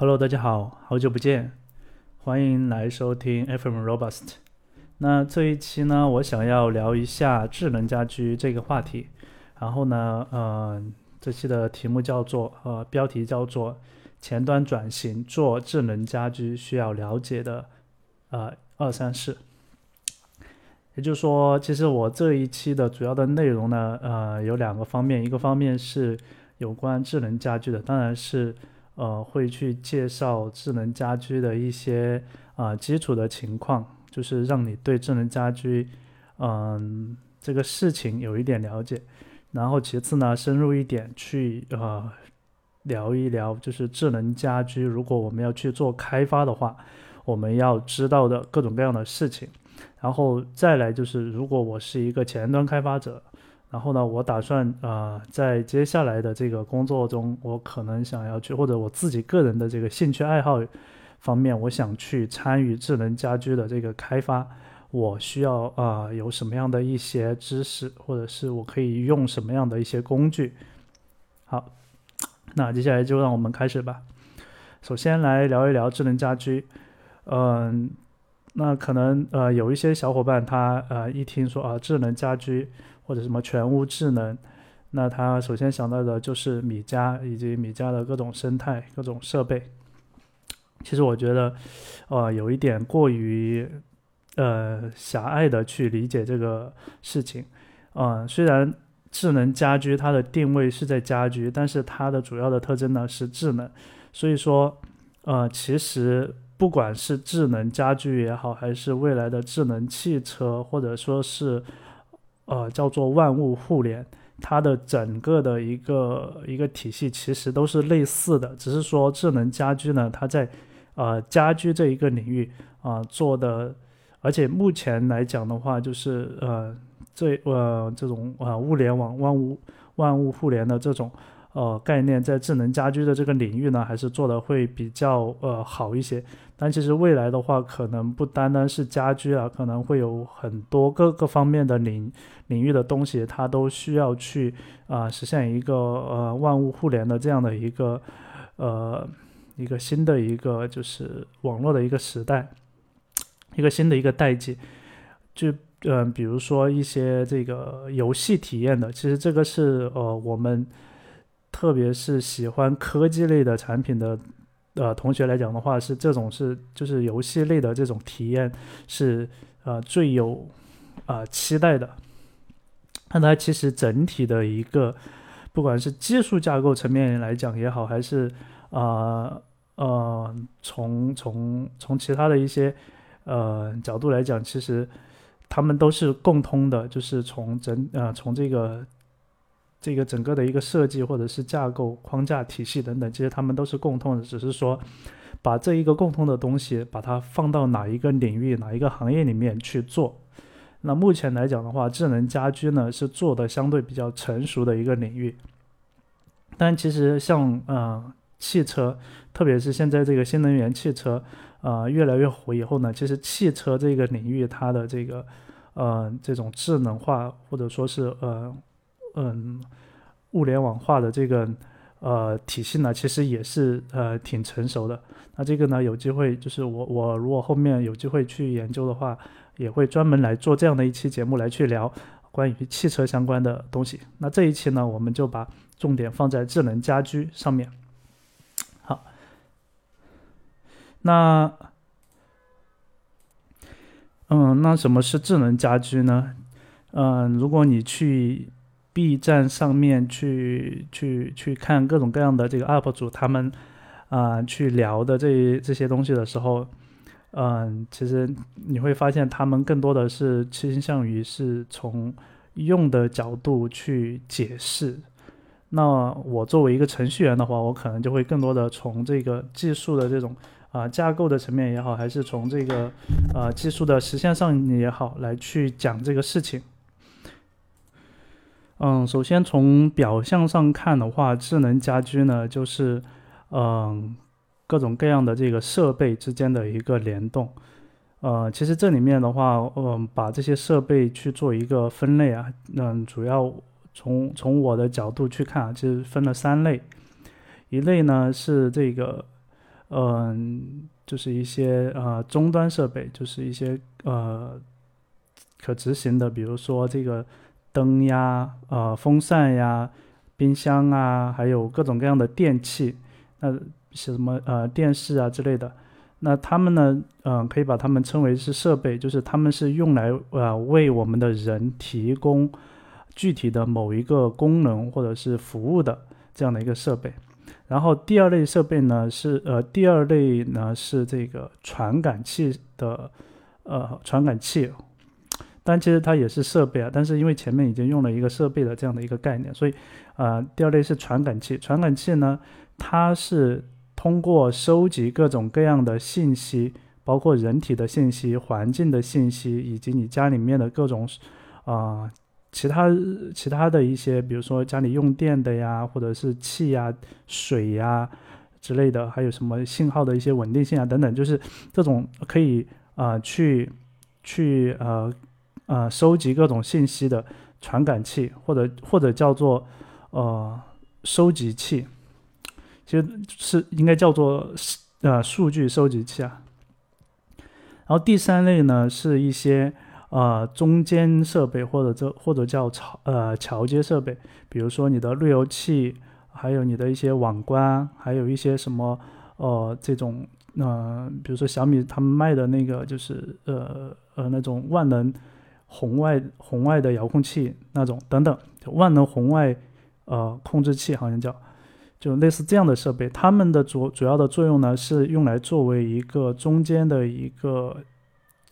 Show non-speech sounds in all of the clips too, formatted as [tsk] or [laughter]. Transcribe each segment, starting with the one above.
Hello，大家好，好久不见，欢迎来收听 FM Robust。那这一期呢，我想要聊一下智能家居这个话题。然后呢，呃，这期的题目叫做呃，标题叫做前端转型做智能家居需要了解的呃二三事。也就是说，其实我这一期的主要的内容呢，呃，有两个方面，一个方面是有关智能家居的，当然是。呃，会去介绍智能家居的一些啊基础的情况，就是让你对智能家居，嗯，这个事情有一点了解。然后其次呢，深入一点去呃聊一聊，就是智能家居，如果我们要去做开发的话，我们要知道的各种各样的事情。然后再来就是，如果我是一个前端开发者。然后呢，我打算啊，在接下来的这个工作中，我可能想要去，或者我自己个人的这个兴趣爱好方面，我想去参与智能家居的这个开发。我需要啊，有什么样的一些知识，或者是我可以用什么样的一些工具？好，那接下来就让我们开始吧。首先来聊一聊智能家居。嗯，那可能呃，有一些小伙伴他呃一听说啊，智能家居。或者什么全屋智能，那他首先想到的就是米家以及米家的各种生态、各种设备。其实我觉得，呃，有一点过于呃狭隘的去理解这个事情。嗯，虽然智能家居它的定位是在家居，但是它的主要的特征呢是智能。所以说，呃，其实不管是智能家居也好，还是未来的智能汽车，或者说是。呃，叫做万物互联，它的整个的一个一个体系其实都是类似的，只是说智能家居呢，它在呃家居这一个领域啊做的，而且目前来讲的话，就是呃这呃这种呃物联网万物万物互联的这种。呃，概念在智能家居的这个领域呢，还是做的会比较呃好一些。但其实未来的话，可能不单单是家居啊，可能会有很多各个方面的领领域的东西，它都需要去啊实现一个呃万物互联的这样的一个呃一个新的一个就是网络的一个时代，一个新的一个代际。就嗯，比如说一些这个游戏体验的，其实这个是呃我们。特别是喜欢科技类的产品的呃同学来讲的话，是这种是就是游戏类的这种体验是呃最有啊期待的。那它其实整体的一个不管是技术架构层面来讲也好，还是啊呃从从从其他的一些呃角度来讲，其实他们都是共通的，就是从整呃从这个。这个整个的一个设计或者是架构框架体系等等，其实他们都是共通的，只是说把这一个共通的东西，把它放到哪一个领域、哪一个行业里面去做。那目前来讲的话，智能家居呢是做的相对比较成熟的一个领域。但其实像呃汽车，特别是现在这个新能源汽车呃越来越火以后呢，其实汽车这个领域它的这个呃这种智能化或者说是呃。嗯，物联网化的这个呃体系呢，其实也是呃挺成熟的。那这个呢，有机会就是我我如果后面有机会去研究的话，也会专门来做这样的一期节目来去聊关于汽车相关的东西。那这一期呢，我们就把重点放在智能家居上面。好，那嗯，那什么是智能家居呢？嗯，如果你去 B 站上面去去去看各种各样的这个 UP 主，他们啊去聊的这这些东西的时候，嗯，其实你会发现他们更多的是倾向于是从用的角度去解释。那我作为一个程序员的话，我可能就会更多的从这个技术的这种啊架构的层面也好，还是从这个呃技术的实现上也好，来去讲这个事情。嗯，首先从表象上看的话，智能家居呢，就是嗯各种各样的这个设备之间的一个联动。呃，其实这里面的话，嗯，把这些设备去做一个分类啊，嗯，主要从从我的角度去看啊，其实分了三类。一类呢是这个嗯，就是一些呃终端设备，就是一些呃可执行的，比如说这个灯呀、呃风扇呀、冰箱啊，还有各种各样的电器，那什么呃电视啊之类的。那他们呢，嗯，可以把它们称为是设备，就是他们是用来呃为我们的人提供具体的某一个功能或者是服务的这样的一个设备。然后第二类设备呢是呃第二类呢是这个传感器的呃传感器，但其实它也是设备啊，但是因为前面已经用了一个设备的这样的一个概念，所以呃第二类是传感器。传感器呢，它是。通过收集各种各样的信息，包括人体的信息、环境的信息，以及你家里面的各种，啊，其他其他的一些，比如说家里用电的呀，或者是气呀、水呀之类的，还有什么信号的一些稳定性啊等等，就是这种可以啊去去呃呃收集各种信息的传感器，或者或者叫做呃收集器。其实是应该叫做呃数据收集器啊，然后第三类呢是一些呃中间设备或者这或者叫桥呃桥接设备，比如说你的路由器，还有你的一些网关，还有一些什么呃这种呃比如说小米他们卖的那个就是呃呃那种万能红外红外的遥控器那种等等，万能红外呃控制器好像叫。就类似这样的设备，它们的主主要的作用呢，是用来作为一个中间的一个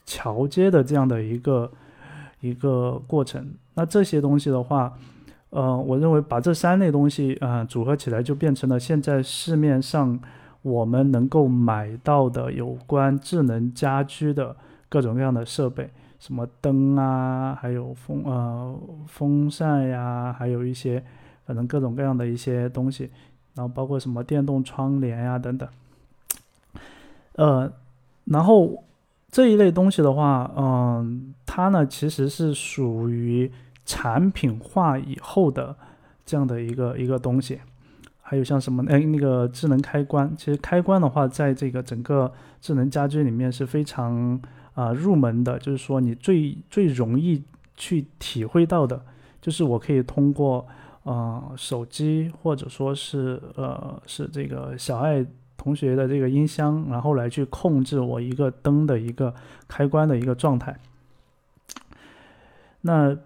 桥接的这样的一个一个过程。那这些东西的话，呃，我认为把这三类东西啊组合起来，就变成了现在市面上我们能够买到的有关智能家居的各种各样的设备，什么灯啊，还有风呃风扇呀，还有一些反正各种各样的一些东西。然后包括什么电动窗帘呀等等，呃，然后这一类东西的话，嗯，它呢其实是属于产品化以后的这样的一个一个东西。还有像什么哎那个智能开关，其实开关的话，在这个整个智能家居里面是非常啊入门的，就是说你最最容易去体会到的，就是我可以通过。呃，手机或者说是呃，是这个小爱同学的这个音箱，然后来去控制我一个灯的一个开关的一个状态。那，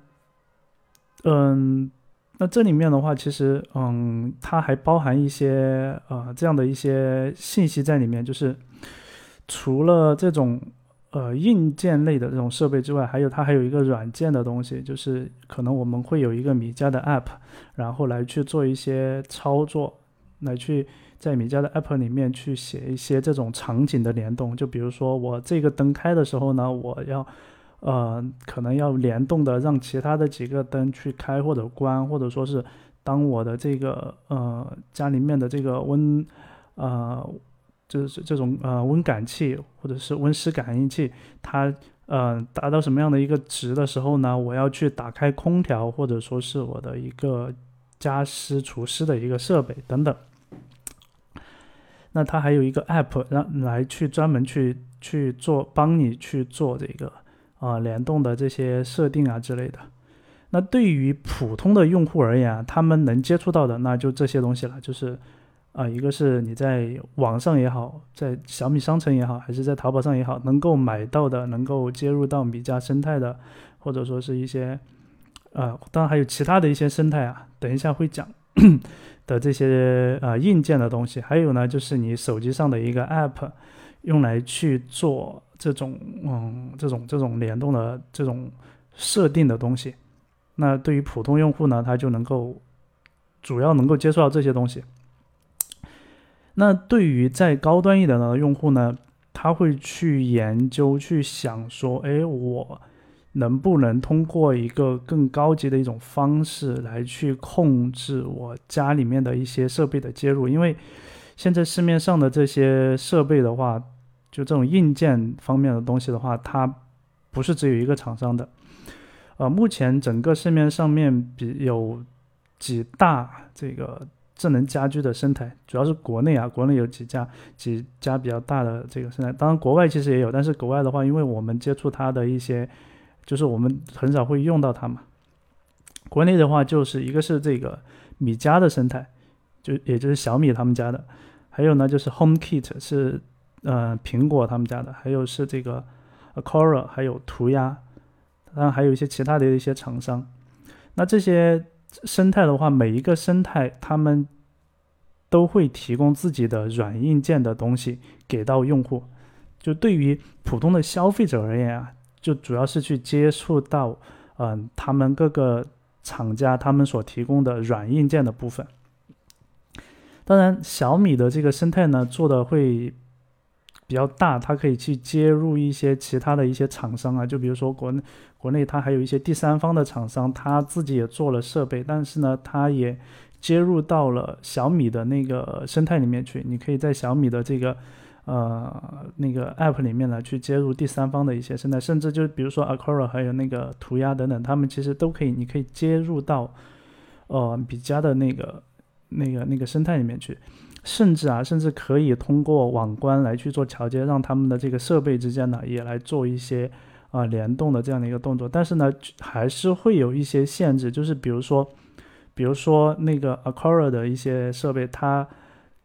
嗯，那这里面的话，其实嗯，它还包含一些呃这样的一些信息在里面，就是除了这种。呃，硬件类的这种设备之外，还有它还有一个软件的东西，就是可能我们会有一个米家的 App，然后来去做一些操作，来去在米家的 App 里面去写一些这种场景的联动。就比如说我这个灯开的时候呢，我要呃可能要联动的让其他的几个灯去开或者关，或者说是当我的这个呃家里面的这个温呃。就是这种呃温感器或者是温湿感应器，它呃达到什么样的一个值的时候呢？我要去打开空调或者说是我的一个加湿除湿的一个设备等等。那它还有一个 app 让来去专门去去做帮你去做这个啊联动的这些设定啊之类的。那对于普通的用户而言啊，他们能接触到的那就这些东西了，就是。啊，一个是你在网上也好，在小米商城也好，还是在淘宝上也好，能够买到的，能够接入到米家生态的，或者说是一些，呃，当然还有其他的一些生态啊，等一下会讲的这些呃硬件的东西，还有呢，就是你手机上的一个 app，用来去做这种嗯这种这种联动的这种设定的东西，那对于普通用户呢，他就能够主要能够接触到这些东西。那对于再高端一点的用户呢，他会去研究、去想说，哎，我能不能通过一个更高级的一种方式来去控制我家里面的一些设备的接入？因为现在市面上的这些设备的话，就这种硬件方面的东西的话，它不是只有一个厂商的。呃，目前整个市面上面比有几大这个。智能家居的生态，主要是国内啊，国内有几家几家比较大的这个生态，当然国外其实也有，但是国外的话，因为我们接触它的一些，就是我们很少会用到它嘛。国内的话，就是一个是这个米家的生态，就也就是小米他们家的，还有呢就是 HomeKit 是呃苹果他们家的，还有是这个 Aqara，还有涂鸦，当然还有一些其他的一些厂商。那这些生态的话，每一个生态他们都会提供自己的软硬件的东西给到用户。就对于普通的消费者而言啊，就主要是去接触到嗯他们各个厂家他们所提供的软硬件的部分。当然，小米的这个生态呢做的会比较大，它可以去接入一些其他的一些厂商啊，就比如说国内。国内它还有一些第三方的厂商，它自己也做了设备，但是呢，它也接入到了小米的那个生态里面去。你可以在小米的这个呃那个 App 里面呢去接入第三方的一些生态，甚至就比如说 Aqara 还有那个涂鸦等等，他们其实都可以，你可以接入到呃米家的那个那个那个生态里面去，甚至啊，甚至可以通过网关来去做桥接，让他们的这个设备之间呢也来做一些。啊，联动的这样的一个动作，但是呢，还是会有一些限制，就是比如说，比如说那个 Aqara 的一些设备，它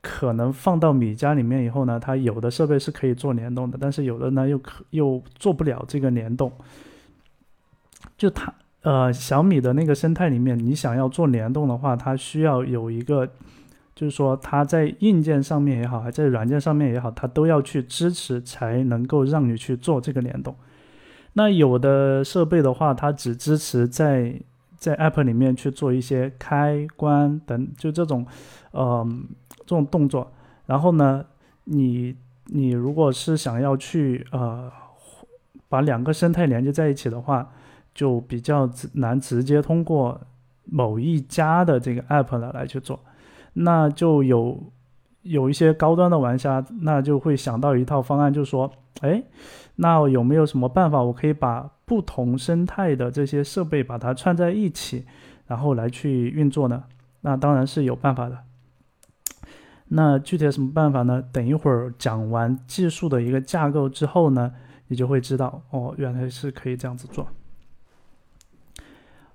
可能放到米家里面以后呢，它有的设备是可以做联动的，但是有的呢又可又做不了这个联动。就它呃小米的那个生态里面，你想要做联动的话，它需要有一个，就是说它在硬件上面也好，还在软件上面也好，它都要去支持，才能够让你去做这个联动。那有的设备的话，它只支持在在 App 里面去做一些开关等，就这种，呃，这种动作。然后呢，你你如果是想要去呃把两个生态连接在一起的话，就比较难直接通过某一家的这个 App 来来去做。那就有有一些高端的玩家，那就会想到一套方案，就说，哎。那有没有什么办法，我可以把不同生态的这些设备把它串在一起，然后来去运作呢？那当然是有办法的。那具体什么办法呢？等一会儿讲完技术的一个架构之后呢，你就会知道哦，原来是可以这样子做。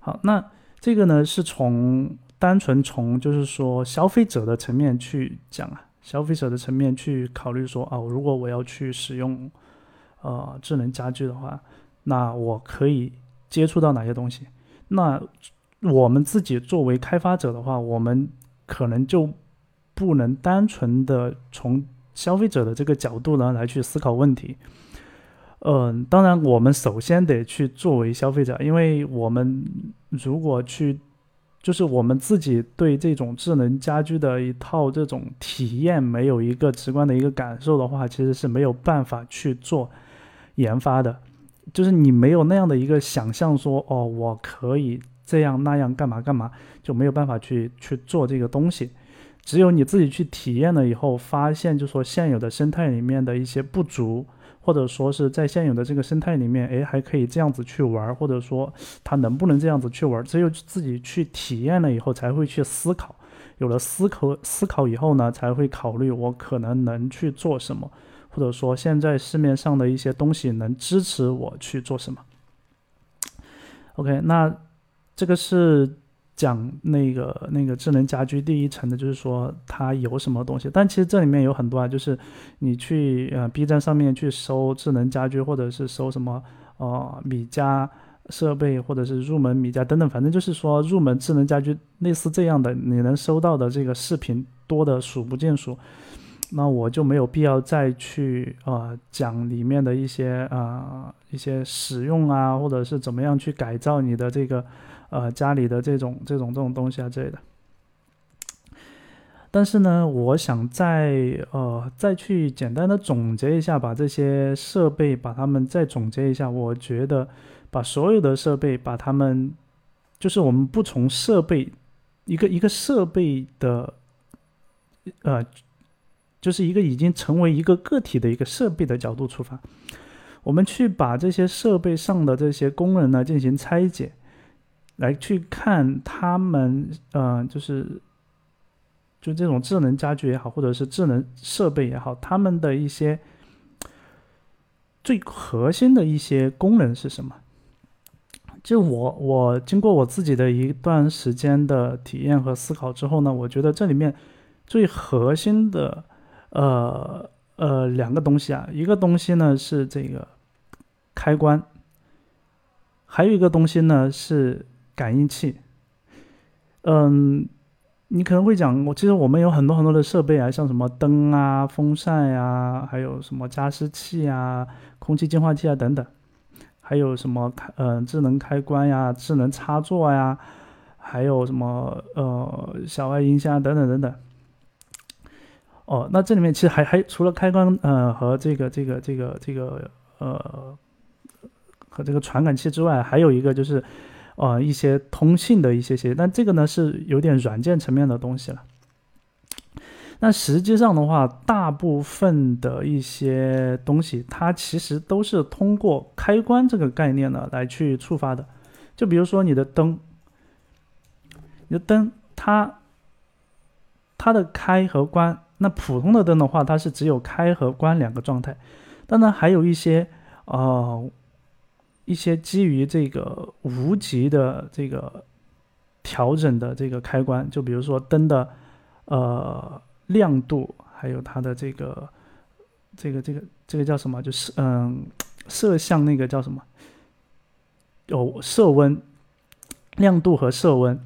好，那这个呢是从单纯从就是说消费者的层面去讲啊，消费者的层面去考虑说啊，如果我要去使用。呃，智能家居的话，那我可以接触到哪些东西？那我们自己作为开发者的话，我们可能就不能单纯的从消费者的这个角度呢来去思考问题。嗯，当然，我们首先得去作为消费者，因为我们如果去，就是我们自己对这种智能家居的一套这种体验没有一个直观的一个感受的话，其实是没有办法去做。研发的，就是你没有那样的一个想象，说哦，我可以这样那样干嘛干嘛，就没有办法去去做这个东西。只有你自己去体验了以后，发现就说现有的生态里面的一些不足，或者说是在现有的这个生态里面，哎，还可以这样子去玩，或者说它能不能这样子去玩，只有自己去体验了以后，才会去思考。有了思考思考以后呢，才会考虑我可能能去做什么。或者说，现在市面上的一些东西能支持我去做什么？OK，那这个是讲那个那个智能家居第一层的，就是说它有什么东西。但其实这里面有很多啊，就是你去呃 B 站上面去搜智能家居，或者是搜什么呃米家设备，或者是入门米家等等，反正就是说入门智能家居类似这样的，你能搜到的这个视频多的数不尽数。那我就没有必要再去呃讲里面的一些啊一些使用啊，或者是怎么样去改造你的这个呃家里的这种这种这种东西啊之类的。但是呢，我想再呃再去简单的总结一下，把这些设备把它们再总结一下。我觉得把所有的设备把它们，就是我们不从设备一个一个设备的呃。就是一个已经成为一个个体的一个设备的角度出发，我们去把这些设备上的这些功能呢进行拆解，来去看他们，呃，就是就这种智能家居也好，或者是智能设备也好，他们的一些最核心的一些功能是什么？就我我经过我自己的一段时间的体验和思考之后呢，我觉得这里面最核心的呃呃两个东西啊，一个东西呢是这个开关，还有一个东西呢是感应器。嗯，你可能会讲，我其实我们有很多很多的设备啊，像什么灯啊、风扇呀，还有什么加湿器啊、空气净化器啊等等。还有什么开嗯智能开关呀、智能插座呀，还有什么呃小爱音箱等等等等。哦，那这里面其实还还除了开关呃和这个这个这个这个呃和这个传感器之外，还有一个就是呃一些通信的一些些，但这个呢是有点软件层面的东西了。那实际上的话，大部分的一些东西，它其实都是通过开关这个概念呢来去触发的。就比如说你的灯，你的灯，它它的开和关，那普通的灯的话，它是只有开和关两个状态。当然还有一些呃一些基于这个无极的这个调整的这个开关，就比如说灯的呃。亮度还有它的这个这个这个这个叫什么？就是嗯，摄像那个叫什么？有色温、亮度和色温。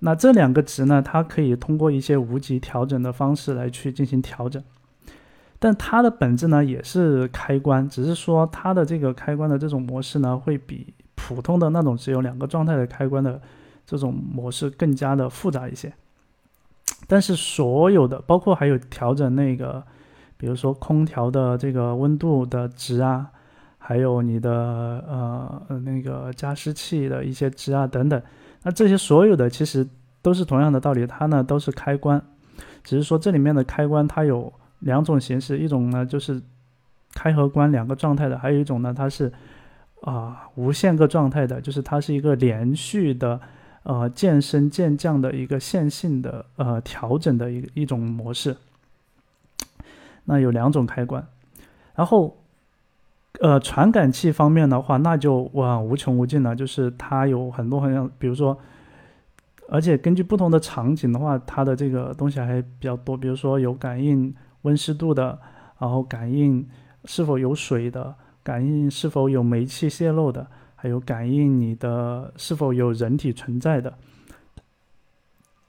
那这两个值呢，它可以通过一些无极调整的方式来去进行调整。但它的本质呢，也是开关，只是说它的这个开关的这种模式呢，会比普通的那种只有两个状态的开关的这种模式更加的复杂一些。但是所有的，包括还有调整那个，比如说空调的这个温度的值啊，还有你的呃那个加湿器的一些值啊等等，那这些所有的其实都是同样的道理，它呢都是开关，只是说这里面的开关它有两种形式，一种呢就是开和关两个状态的，还有一种呢它是啊无限个状态的，就是它是一个连续的。呃，渐升渐降的一个线性的呃调整的一一种模式。那有两种开关，然后呃传感器方面的话，那就哇无穷无尽了，就是它有很多很多，比如说，而且根据不同的场景的话，它的这个东西还比较多，比如说有感应温湿度的，然后感应是否有水的，感应是否有煤气泄漏的。还有感应你的是否有人体存在的，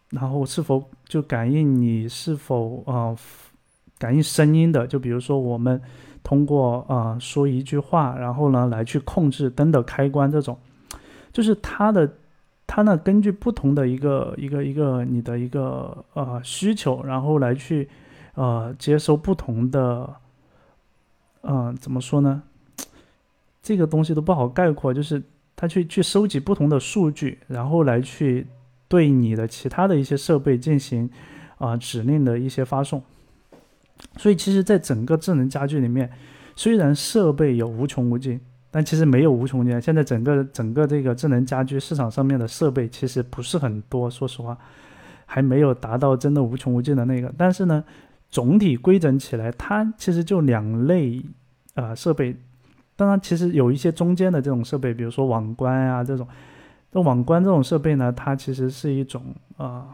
然后是否就感应你是否啊感应声音的，就比如说我们通过啊说一句话，然后呢来去控制灯的开关这种，就是它的它呢根据不同的一个一个一个你的一个呃需求，然后来去呃接收不同的嗯怎么说呢？这个东西都不好概括，就是他去去收集不同的数据，然后来去对你的其他的一些设备进行啊指令的一些发送。所以其实，在整个智能家居里面，虽然设备有无穷无尽，但其实没有无穷无尽。现在整个整个这个智能家居市场上面的设备其实不是很多，说实话，还没有达到真的无穷无尽的那个。但是呢，总体规整起来，它其实就两类啊设备。当然，其实有一些中间的这种设备，比如说网关啊这种，那网关这种设备呢，它其实是一种呃，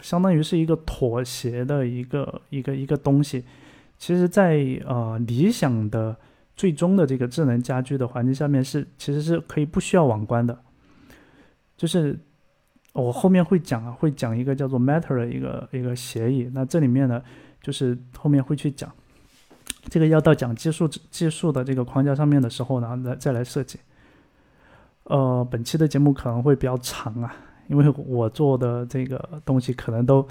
相当于是一个妥协的一个一个一个东西。其实，在呃理想的最终的这个智能家居的环境下面，是其实是可以不需要网关的。就是我后面会讲啊，会讲一个叫做 Matter 的一个一个协议。那这里面呢，就是后面会去讲。这个要到讲技术技术的这个框架上面的时候呢，来再来设计。呃，本期的节目可能会比较长啊，因为我做的这个东西可能都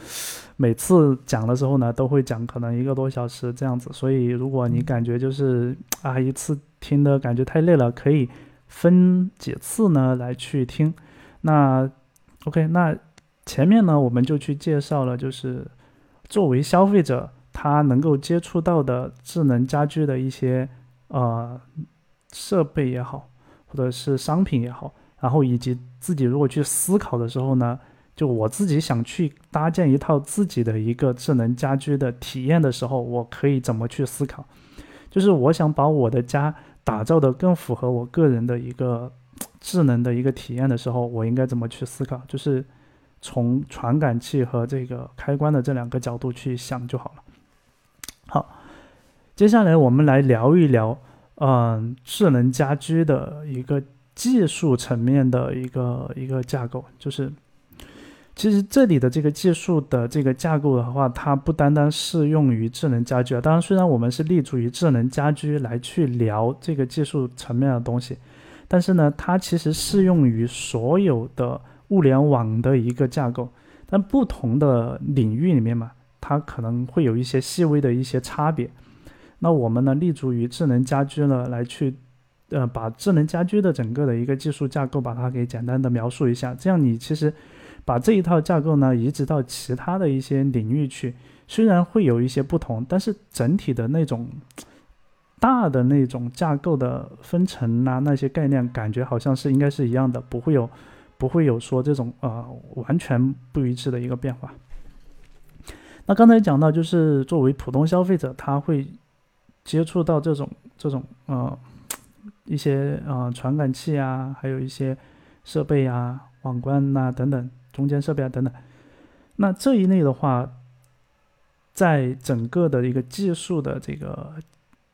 每次讲的时候呢，都会讲可能一个多小时这样子。所以如果你感觉就是啊一次听的感觉太累了，可以分几次呢来去听。那 OK，那前面呢我们就去介绍了，就是作为消费者。他能够接触到的智能家居的一些呃设备也好，或者是商品也好，然后以及自己如果去思考的时候呢，就我自己想去搭建一套自己的一个智能家居的体验的时候，我可以怎么去思考？就是我想把我的家打造的更符合我个人的一个智能的一个体验的时候，我应该怎么去思考？就是从传感器和这个开关的这两个角度去想就好了。好，接下来我们来聊一聊，嗯，智能家居的一个技术层面的一个一个架构，就是。其实这里的这个技术的这个架构的话，它不单单适用于智能家居啊。当然，虽然我们是立足于智能家居来去聊这个技术层面的东西，但是呢，它其实适用于所有的物联网的一个架构。但不同的领域里面嘛，它可能会有一些细微的一些差别。那我们呢，立足于智能家居呢，来去呃，把智能家居的整个的一个技术架构，把它给简单的描述一下。这样你其实。把这一套架构呢移植到其他的一些领域去，虽然会有一些不同，但是整体的那种大的那种架构的分层啊，那些概念感觉好像是应该是一样的，不会有不会有说这种呃完全不一致的一个变化。那刚才讲到，就是作为普通消费者，他会接触到这种这种呃一些呃传感器啊，还有一些设备啊、网关呐等等。中间设备啊等等，那这一类的话，在整个的一个技术的这个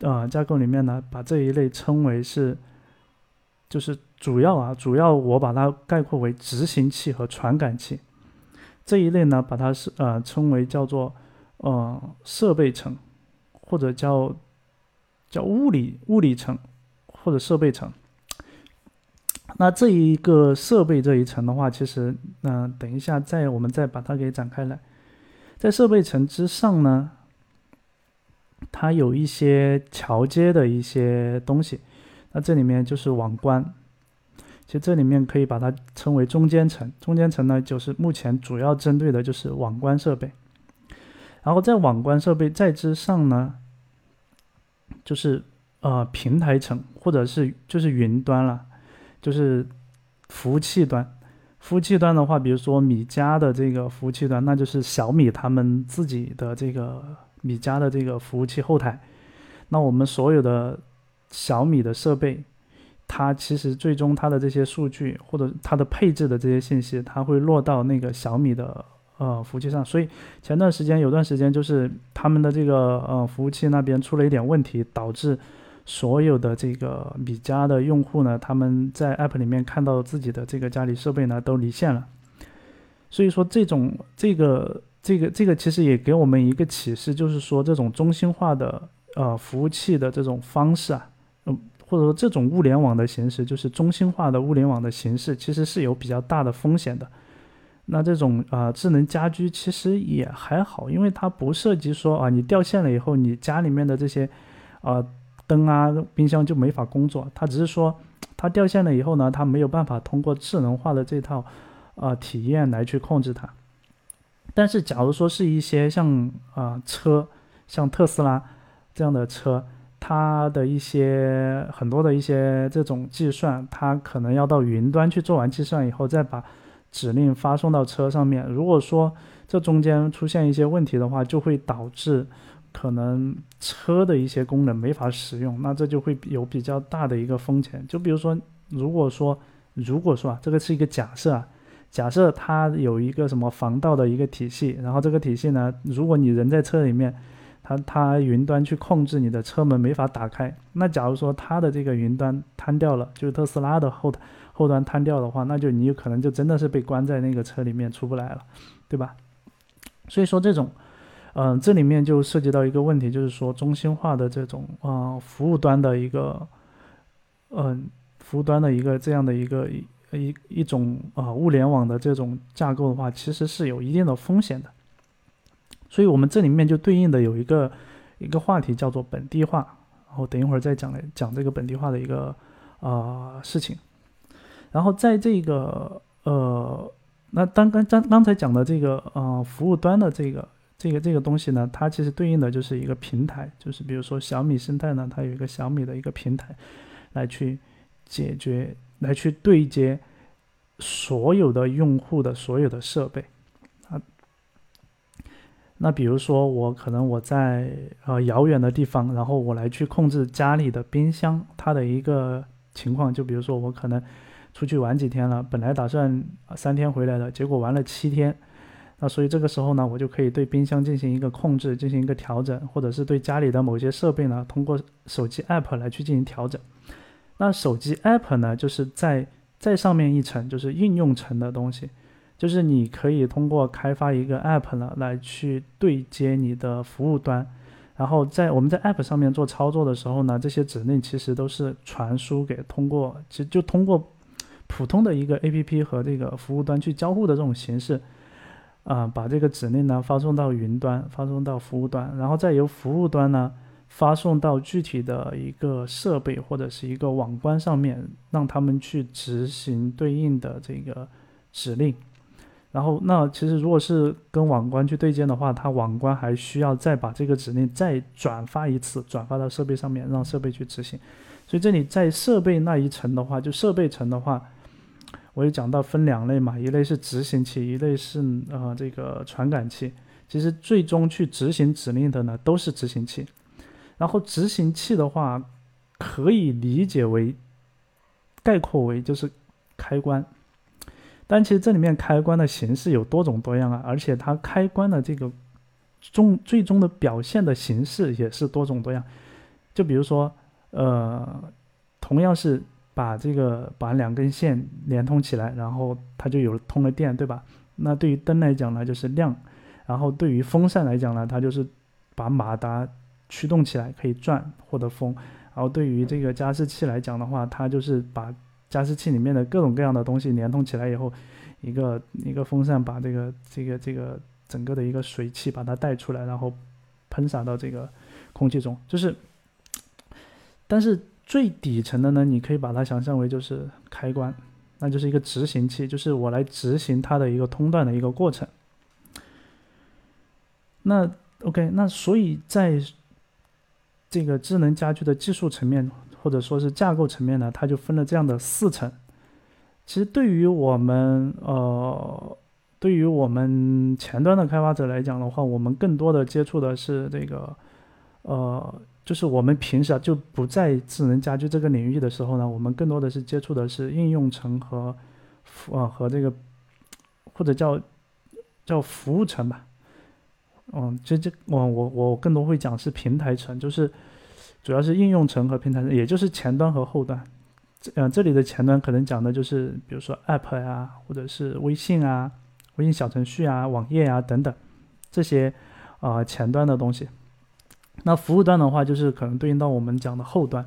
呃架构里面呢，把这一类称为是，就是主要啊，主要我把它概括为执行器和传感器这一类呢，把它是呃称为叫做呃设备层，或者叫叫物理物理层或者设备层。那这一个设备这一层的话，其实，嗯，等一下再我们再把它给展开来，在设备层之上呢，它有一些桥接的一些东西，那这里面就是网关，其实这里面可以把它称为中间层，中间层呢就是目前主要针对的就是网关设备，然后在网关设备在之上呢，就是呃平台层或者是就是云端了。就是服务器端，服务器端的话，比如说米家的这个服务器端，那就是小米他们自己的这个米家的这个服务器后台。那我们所有的小米的设备，它其实最终它的这些数据或者它的配置的这些信息，它会落到那个小米的呃服务器上。所以前段时间有段时间就是他们的这个呃服务器那边出了一点问题，导致。所有的这个米家的用户呢，他们在 App 里面看到自己的这个家里设备呢都离线了，所以说这种这个这个这个其实也给我们一个启示，就是说这种中心化的呃服务器的这种方式啊，或者说这种物联网的形式，就是中心化的物联网的形式，其实是有比较大的风险的。那这种啊智能家居其实也还好，因为它不涉及说啊你掉线了以后，你家里面的这些啊。灯啊，冰箱就没法工作。它只是说，它掉线了以后呢，它没有办法通过智能化的这套，呃，体验来去控制它。但是，假如说是一些像啊车，像特斯拉这样的车，它的一些很多的一些这种计算，它可能要到云端去做完计算以后，再把指令发送到车上面。如果说这中间出现一些问题的话，就会导致。可能车的一些功能没法使用，那这就会有比较大的一个风险。就比如说，如果说，如果说啊，这个是一个假设啊，假设它有一个什么防盗的一个体系，然后这个体系呢，如果你人在车里面，它它云端去控制你的车门没法打开，那假如说它的这个云端瘫掉了，就是特斯拉的后后端瘫掉的话，那就你有可能就真的是被关在那个车里面出不来了，对吧？所以说这种。嗯，这里面就涉及到一个问题，就是说中心化的这种啊服务端的一个，嗯，服务端的一个这样的一个一一一种啊物联网的这种架构的话，其实是有一定的风险的。所以我们这里面就对应的有一个一个话题叫做本地化，然后等一会儿再讲来讲这个本地化的一个啊事情。然后在这个呃，那刚刚刚刚才讲的这个呃服务端的这个。这个这个东西呢，它其实对应的就是一个平台，就是比如说小米生态呢，它有一个小米的一个平台，来去解决、来去对接所有的用户的所有的设备。那比如说我可能我在呃遥远的地方，然后我来去控制家里的冰箱它的一个情况，就比如说我可能出去玩几天了，本来打算三天回来的，结果玩了七天。那所以这个时候呢，我就可以对冰箱进行一个控制，进行一个调整，或者是对家里的某些设备呢，通过手机 app 来去进行调整。那手机 app 呢，就是在在上面一层，就是应用层的东西，就是你可以通过开发一个 app 呢，来去对接你的服务端，然后在我们在 app 上面做操作的时候呢，这些指令其实都是传输给通过，其实就通过普通的一个 app 和这个服务端去交互的这种形式。啊，把这个指令呢发送到云端，发送到服务端，然后再由服务端呢发送到具体的一个设备或者是一个网关上面，让他们去执行对应的这个指令。然后，那其实如果是跟网关去对接的话，它网关还需要再把这个指令再转发一次，转发到设备上面，让设备去执行。所以这里在设备那一层的话，就设备层的话。我也讲到分两类嘛，一类是执行器，一类是呃这个传感器。其实最终去执行指令的呢，都是执行器。然后执行器的话，可以理解为概括为就是开关。但其实这里面开关的形式有多种多样啊，而且它开关的这个终最终的表现的形式也是多种多样。就比如说，呃，同样是。把这个把两根线连通起来，然后它就有通了电，对吧？那对于灯来讲呢，就是亮；然后对于风扇来讲呢，它就是把马达驱动起来可以转获得风；然后对于这个加湿器来讲的话，它就是把加湿器里面的各种各样的东西连通起来以后，一个一个风扇把这个这个这个整个的一个水汽把它带出来，然后喷洒到这个空气中，就是，但是。最底层的呢，你可以把它想象为就是开关，那就是一个执行器，就是我来执行它的一个通断的一个过程。那 OK，那所以在这个智能家居的技术层面或者说是架构层面呢，它就分了这样的四层。其实对于我们呃，对于我们前端的开发者来讲的话，我们更多的接触的是这个呃。就是我们平时啊就不在智能家居这个领域的时候呢，我们更多的是接触的是应用层和，呃和这个，或者叫叫服务层吧。嗯，这这我我我更多会讲是平台层，就是主要是应用层和平台，也就是前端和后端。这呃这里的前端可能讲的就是比如说 App 呀，或者是微信啊、微信小程序啊、网页啊等等这些啊前端的东西。那服务端的话，就是可能对应到我们讲的后端。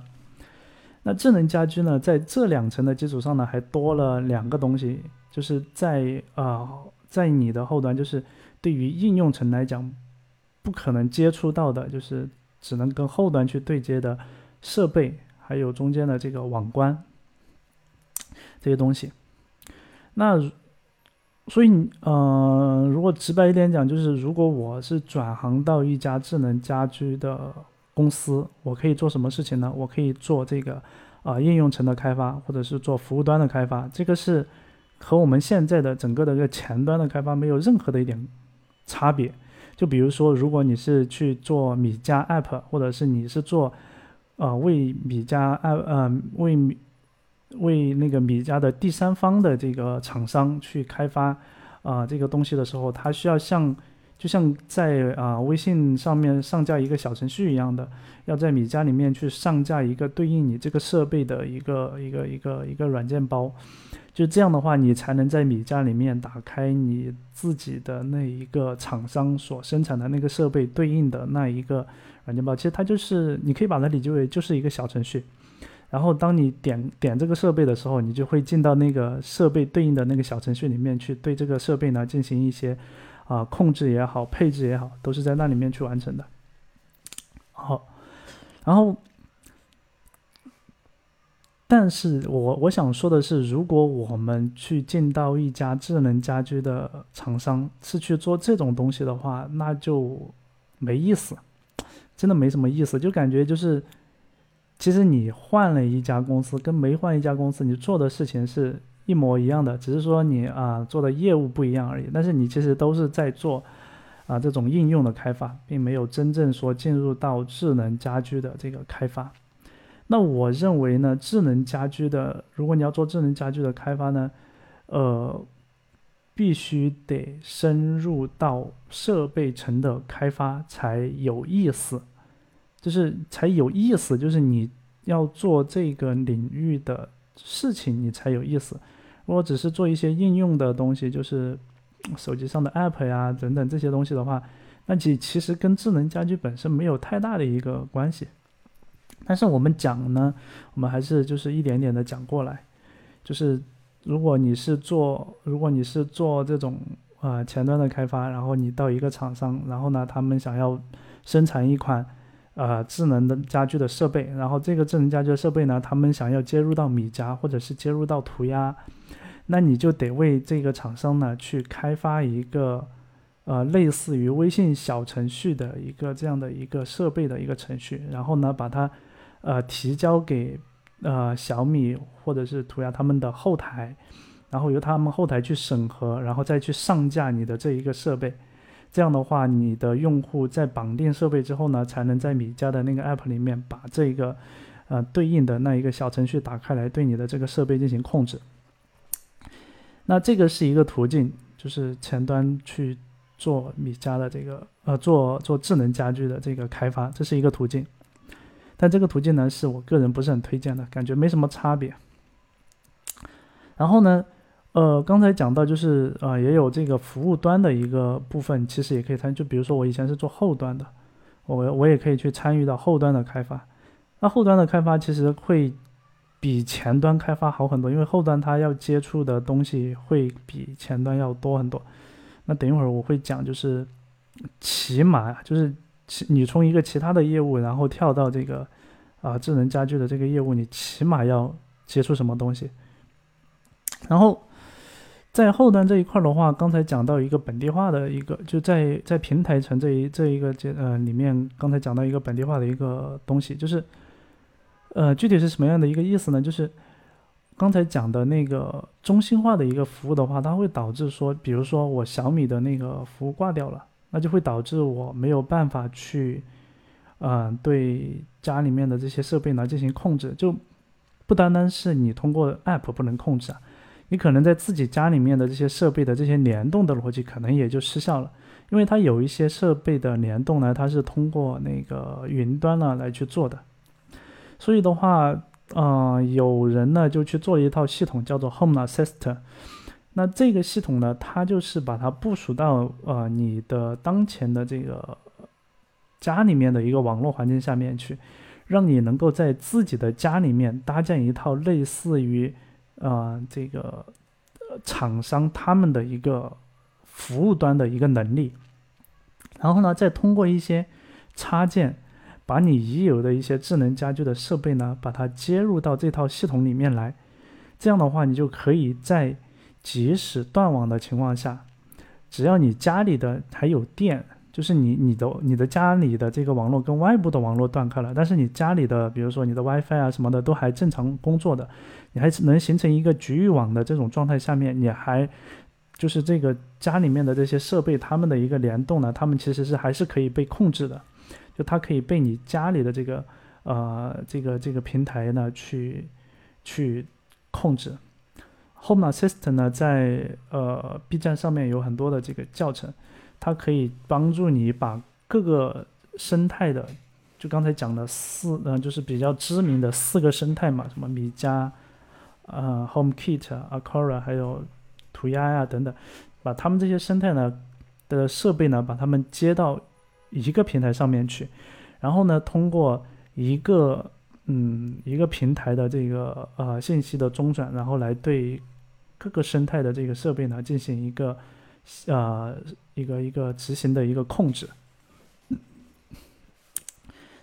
那智能家居呢，在这两层的基础上呢，还多了两个东西，就是在啊，在你的后端，就是对于应用层来讲，不可能接触到的，就是只能跟后端去对接的设备，还有中间的这个网关这些东西。那。所以，呃，如果直白一点讲，就是如果我是转行到一家智能家居的公司，我可以做什么事情呢？我可以做这个啊应用层的开发，或者是做服务端的开发。这个是和我们现在的整个的一个前端的开发没有任何的一点差别。就比如说，如果你是去做米家 App，或者是你是做呃为米家 App，呃为。为那个米家的第三方的这个厂商去开发啊这个东西的时候，它需要向就像在啊微信上面上架一个小程序一样的，要在米家里面去上架一个对应你这个设备的一个一个一个一个软件包，就这样的话，你才能在米家里面打开你自己的那一个厂商所生产的那个设备对应的那一个软件包。其实它就是你可以把它理解为就是一个小程序。然后当你点点这个设备的时候，你就会进到那个设备对应的那个小程序里面去，对这个设备呢进行一些啊控制也好，配置也好，都是在那里面去完成的。好，然后，但是我我想说的是，如果我们去进到一家智能家居的厂商，是去做这种东西的话，那就没意思，真的没什么意思，就感觉就是。其实你换了一家公司，跟没换一家公司，你做的事情是一模一样的，只是说你啊做的业务不一样而已。但是你其实都是在做啊这种应用的开发，并没有真正说进入到智能家居的这个开发。那我认为呢，智能家居的，如果你要做智能家居的开发呢，呃，必须得深入到设备层的开发才有意思，就是才有意思，就是你要做这个领域的事情，你才有意思。如果只是做一些应用的东西，就是手机上的 app 呀等等这些东西的话，那其其实跟智能家居本身没有太大的一个关系。但是我们讲呢，我们还是就是一点点的讲过来，就是如果你是做，如果你是做这种啊前端的开发，然后你到一个厂商，然后呢他们想要生产一款呃智能的家居的设备，然后这个智能家居的设备呢，他们想要接入到米家或者是接入到涂鸦，那你就得为这个厂商呢去开发一个呃类似于微信小程序的一个这样的一个设备的一个程序，然后呢把它。呃，提交给呃小米或者是涂鸦他们的后台，然后由他们后台去审核，然后再去上架你的这一个设备。这样的话，你的用户在绑定设备之后呢，才能在米家的那个 app 里面把这个呃对应的那一个小程序打开来，对你的这个设备进行控制。那这个是一个途径，就是前端去做米家的这个呃做做智能家居的这个开发，这是一个途径。但这个途径呢，是我个人不是很推荐的，感觉没什么差别。然后呢，呃，刚才讲到就是呃，也有这个服务端的一个部分，其实也可以参。就比如说我以前是做后端的，我我也可以去参与到后端的开发。那后端的开发其实会比前端开发好很多，因为后端它要接触的东西会比前端要多很多。那等一会儿我会讲，就是起码就是。你从一个其他的业务，然后跳到这个啊智能家居的这个业务，你起码要接触什么东西？然后在后端这一块的话，刚才讲到一个本地化的一个，就在在平台层这一这一个阶呃里面，刚才讲到一个本地化的一个东西，就是呃具体是什么样的一个意思呢？就是刚才讲的那个中心化的一个服务的话，它会导致说，比如说我小米的那个服务挂掉了。那就会导致我没有办法去，嗯，对家里面的这些设备呢进行控制。就不单单是你通过 App 不能控制啊，你可能在自己家里面的这些设备的这些联动的逻辑可能也就失效了，因为它有一些设备的联动呢，它是通过那个云端呢来去做的。所以的话，嗯，有人呢就去做一套系统，叫做 Home Assistant。那这个系统呢，它就是把它部署到呃你的当前的这个家里面的一个网络环境下面去，让你能够在自己的家里面搭建一套类似于呃这个厂商他们的一个服务端的一个能力，然后呢，再通过一些插件，把你已有的一些智能家居的设备呢，把它接入到这套系统里面来，这样的话，你就可以在即使断网的情况下，只要你家里的还有电，就是你你的你的家里的这个网络跟外部的网络断开了，但是你家里的比如说你的 WiFi 啊什么的都还正常工作的，你还是能形成一个局域网的这种状态下面，你还就是这个家里面的这些设备它们的一个联动呢，它们其实是还是可以被控制的，就它可以被你家里的这个呃这个这个平台呢去去控制。Home Assistant 呢，在呃 B 站上面有很多的这个教程，它可以帮助你把各个生态的，就刚才讲的四，呃，就是比较知名的四个生态嘛，什么米家、呃 HomeKit、Acora 还有涂鸦呀等等，把他们这些生态呢的设备呢，把它们接到一个平台上面去，然后呢，通过一个嗯一个平台的这个呃信息的中转，然后来对。各个生态的这个设备呢，进行一个，呃，一个一个执行的一个控制。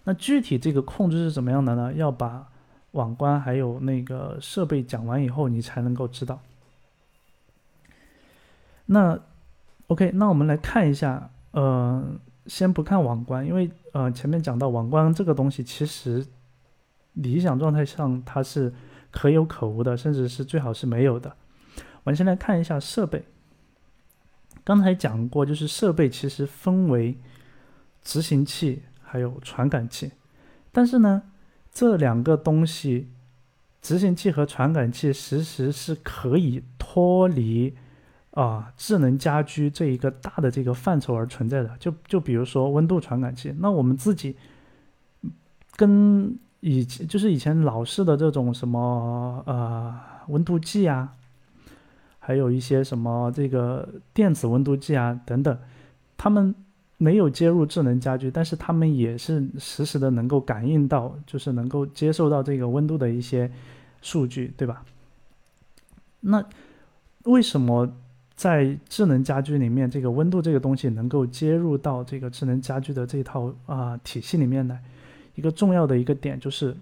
那具体这个控制是怎么样的呢？要把网关还有那个设备讲完以后，你才能够知道。那 OK，那我们来看一下，呃，先不看网关，因为呃前面讲到网关这个东西，其实理想状态上它是可有可无的，甚至是最好是没有的。我们先来看一下设备。刚才讲过，就是设备其实分为执行器还有传感器，但是呢，这两个东西，执行器和传感器，其实是可以脱离啊智能家居这一个大的这个范畴而存在的。就就比如说温度传感器，那我们自己跟以前就是以前老式的这种什么呃温度计啊。还有一些什么这个电子温度计啊等等，他们没有接入智能家居，但是他们也是实时的能够感应到，就是能够接受到这个温度的一些数据，对吧？那为什么在智能家居里面，这个温度这个东西能够接入到这个智能家居的这套啊体系里面呢？一个重要的一个点就是，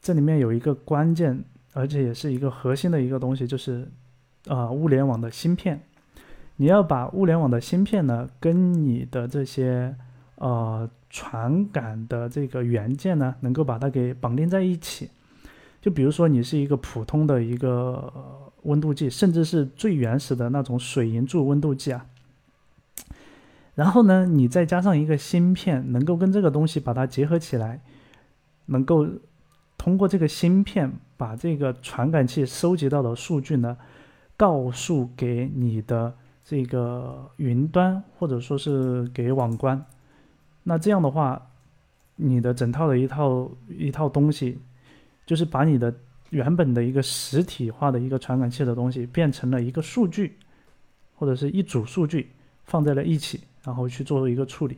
这里面有一个关键，而且也是一个核心的一个东西，就是。啊，物联网的芯片，你要把物联网的芯片呢，跟你的这些呃传感的这个元件呢，能够把它给绑定在一起。就比如说，你是一个普通的一个温度计，甚至是最原始的那种水银柱温度计啊。然后呢，你再加上一个芯片，能够跟这个东西把它结合起来，能够通过这个芯片把这个传感器收集到的数据呢。告诉给你的这个云端，或者说是给网关，那这样的话，你的整套的一套一套东西，就是把你的原本的一个实体化的一个传感器的东西，变成了一个数据，或者是一组数据放在了一起，然后去做一个处理，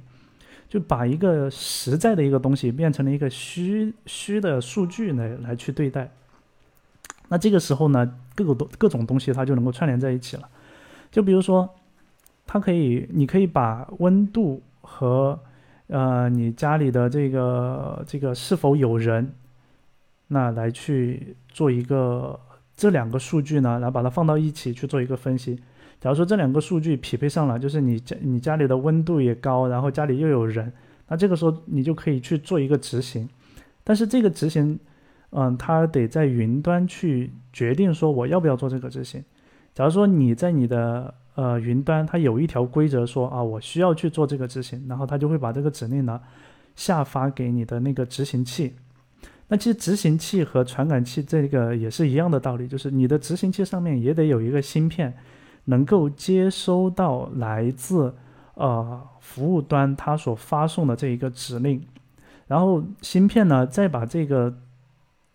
就把一个实在的一个东西变成了一个虚虚的数据来来去对待。那这个时候呢，各个东各种东西它就能够串联在一起了。就比如说，它可以，你可以把温度和呃你家里的这个这个是否有人，那来去做一个这两个数据呢，来把它放到一起去做一个分析。假如说这两个数据匹配上了，就是你家你家里的温度也高，然后家里又有人，那这个时候你就可以去做一个执行。但是这个执行。嗯，它得在云端去决定说我要不要做这个执行。假如说你在你的呃云端，它有一条规则说啊，我需要去做这个执行，然后它就会把这个指令呢下发给你的那个执行器。那其实执行器和传感器这个也是一样的道理，就是你的执行器上面也得有一个芯片，能够接收到来自呃服务端它所发送的这一个指令，然后芯片呢再把这个。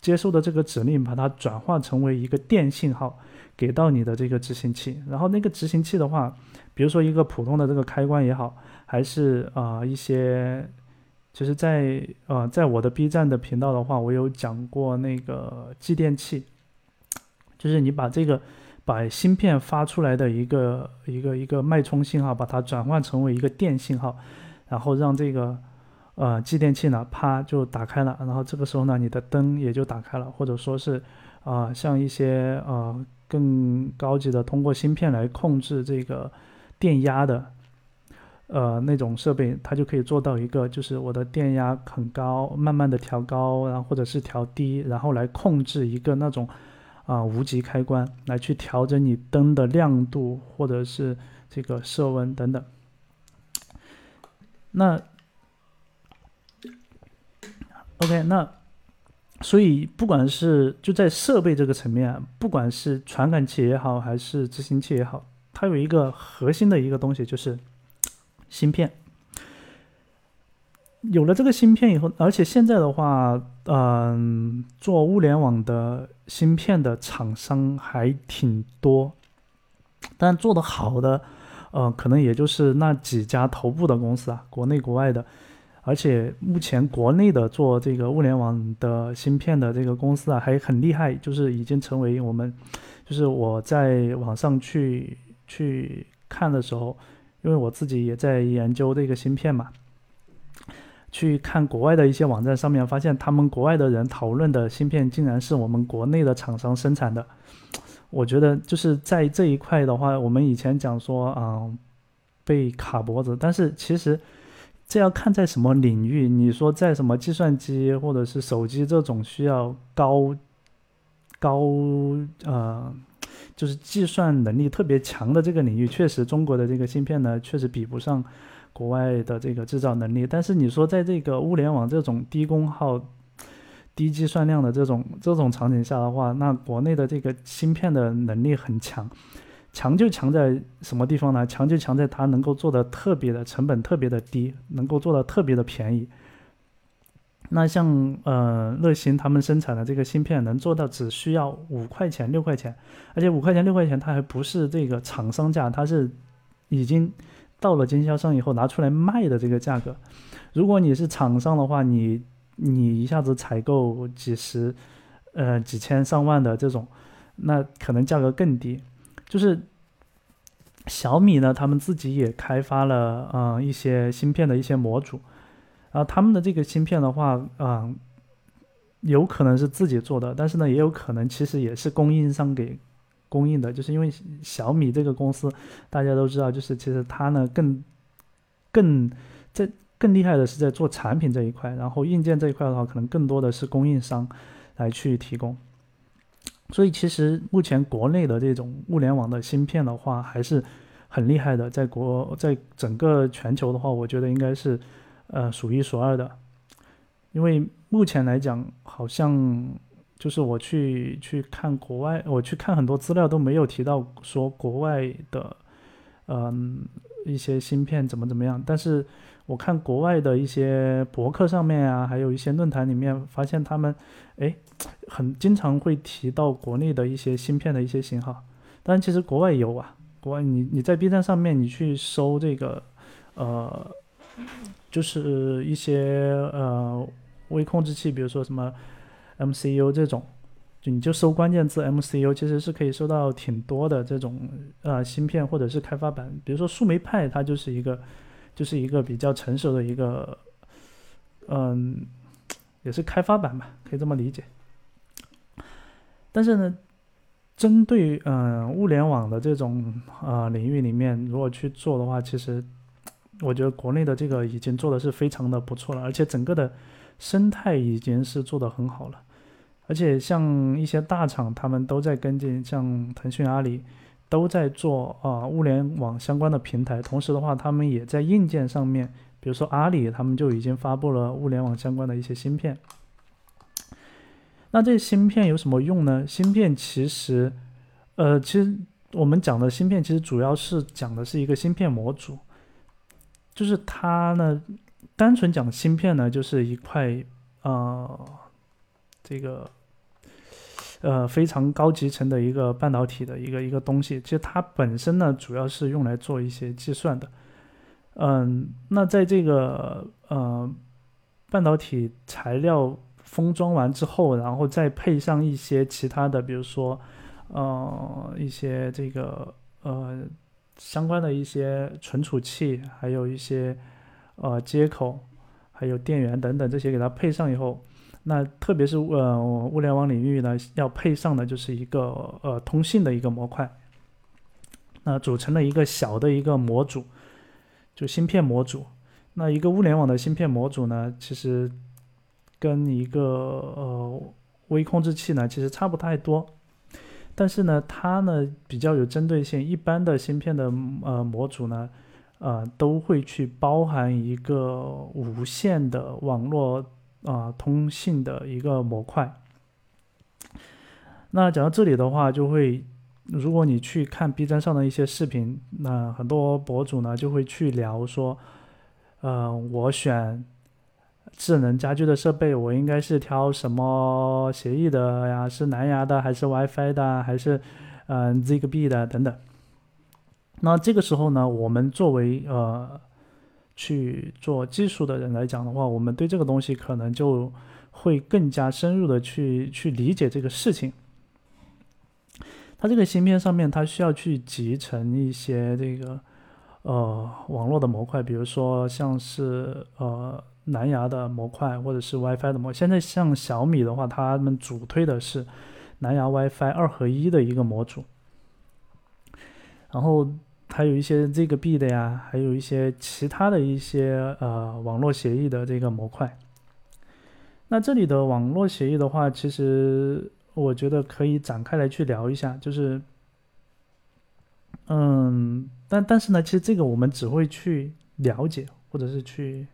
接收的这个指令，把它转化成为一个电信号，给到你的这个执行器。然后那个执行器的话，比如说一个普通的这个开关也好，还是啊一些，其实，在呃在我的 B 站的频道的话，我有讲过那个继电器，就是你把这个把芯片发出来的一个一个一个脉冲信号，把它转换成为一个电信号，然后让这个。呃，继电器呢，啪就打开了，然后这个时候呢，你的灯也就打开了，或者说是，啊，像一些呃更高级的，通过芯片来控制这个电压的，呃那种设备，它就可以做到一个，就是我的电压很高，慢慢的调高，然后或者是调低，然后来控制一个那种啊无极开关，来去调整你灯的亮度或者是这个色温等等，那。OK，那所以不管是就在设备这个层面，不管是传感器也好，还是执行器也好，它有一个核心的一个东西，就是 [tsk] 芯片。有了这个芯片以后，而且现在的话，嗯，做物联网的芯片的厂商还挺多，但做的好的，呃，可能也就是那几家头部的公司啊，国内国外的。而且目前国内的做这个物联网的芯片的这个公司啊，还很厉害，就是已经成为我们，就是我在网上去去看的时候，因为我自己也在研究这个芯片嘛，去看国外的一些网站上面，发现他们国外的人讨论的芯片，竟然是我们国内的厂商生产的。我觉得就是在这一块的话，我们以前讲说嗯，被卡脖子，但是其实。这要看在什么领域。你说在什么计算机或者是手机这种需要高高呃，就是计算能力特别强的这个领域，确实中国的这个芯片呢，确实比不上国外的这个制造能力。但是你说在这个物联网这种低功耗、低计算量的这种这种场景下的话，那国内的这个芯片的能力很强，强就强在什么地方呢？强就强在它能够做的特别的成本特别的低，能够做的特别的便宜。那像呃乐星他们生产的这个芯片能做到只需要五块钱六块钱，而且五块钱六块钱它还不是这个厂商价，它是已经到了经销商以后拿出来卖的这个价格。如果你是厂商的话，你你一下子采购几十呃几千上万的这种，那可能价格更低。就是小米呢，他们自己也开发了呃一些芯片的一些模组。然后他们的这个芯片的话，嗯，有可能是自己做的，但是呢，也有可能其实也是供应商给供应的，就是因为小米这个公司，大家都知道，就是其实它呢更更在更厉害的是在做产品这一块，然后硬件这一块的话，可能更多的是供应商来去提供。所以其实目前国内的这种物联网的芯片的话，还是很厉害的，在国在整个全球的话，我觉得应该是。呃，数一数二的，因为目前来讲，好像就是我去去看国外，我去看很多资料都没有提到说国外的，嗯，一些芯片怎么怎么样。但是我看国外的一些博客上面啊，还有一些论坛里面，发现他们，哎，很经常会提到国内的一些芯片的一些型号。但其实国外有啊，国外你你在 B 站上面你去搜这个，呃。就是一些呃微控制器，比如说什么 MCU 这种，就你就搜关键字 MCU，其实是可以搜到挺多的这种呃芯片或者是开发板。比如说树莓派，它就是一个就是一个比较成熟的一个，嗯，也是开发版吧，可以这么理解。但是呢，针对嗯物联网的这种呃领域里面，如果去做的话，其实。我觉得国内的这个已经做的是非常的不错了，而且整个的生态已经是做的很好了，而且像一些大厂，他们都在跟进，像腾讯、阿里都在做啊物联网相关的平台，同时的话，他们也在硬件上面，比如说阿里，他们就已经发布了物联网相关的一些芯片。那这芯片有什么用呢？芯片其实，呃，其实我们讲的芯片，其实主要是讲的是一个芯片模组。就是它呢，单纯讲芯片呢，就是一块呃，这个呃非常高集成的一个半导体的一个一个东西。其实它本身呢，主要是用来做一些计算的。嗯，那在这个呃半导体材料封装完之后，然后再配上一些其他的，比如说呃一些这个呃。相关的一些存储器，还有一些呃接口，还有电源等等这些给它配上以后，那特别是呃物联网领域呢，要配上的就是一个呃通信的一个模块，那组成了一个小的一个模组，就芯片模组。那一个物联网的芯片模组呢，其实跟一个呃微控制器呢，其实差不太多。但是呢，它呢比较有针对性。一般的芯片的呃模组呢，呃都会去包含一个无线的网络啊通信的一个模块。那讲到这里的话，就会如果你去看 B 站上的一些视频，那很多博主呢就会去聊说，呃，我选。智能家居的设备，我应该是挑什么协议的呀？是蓝牙的还是 WiFi 的，还是嗯 Zigbee 的等等？那这个时候呢，我们作为呃去做技术的人来讲的话，我们对这个东西可能就会更加深入的去去理解这个事情。它这个芯片上面，它需要去集成一些这个呃网络的模块，比如说像是呃。蓝牙的模块或者是 WiFi 的模，现在像小米的话，他们主推的是蓝牙 WiFi 二合一的一个模组，然后还有一些这个 B 的呀，还有一些其他的一些呃网络协议的这个模块。那这里的网络协议的话，其实我觉得可以展开来去聊一下，就是嗯，但但是呢，其实这个我们只会去了解，或者是去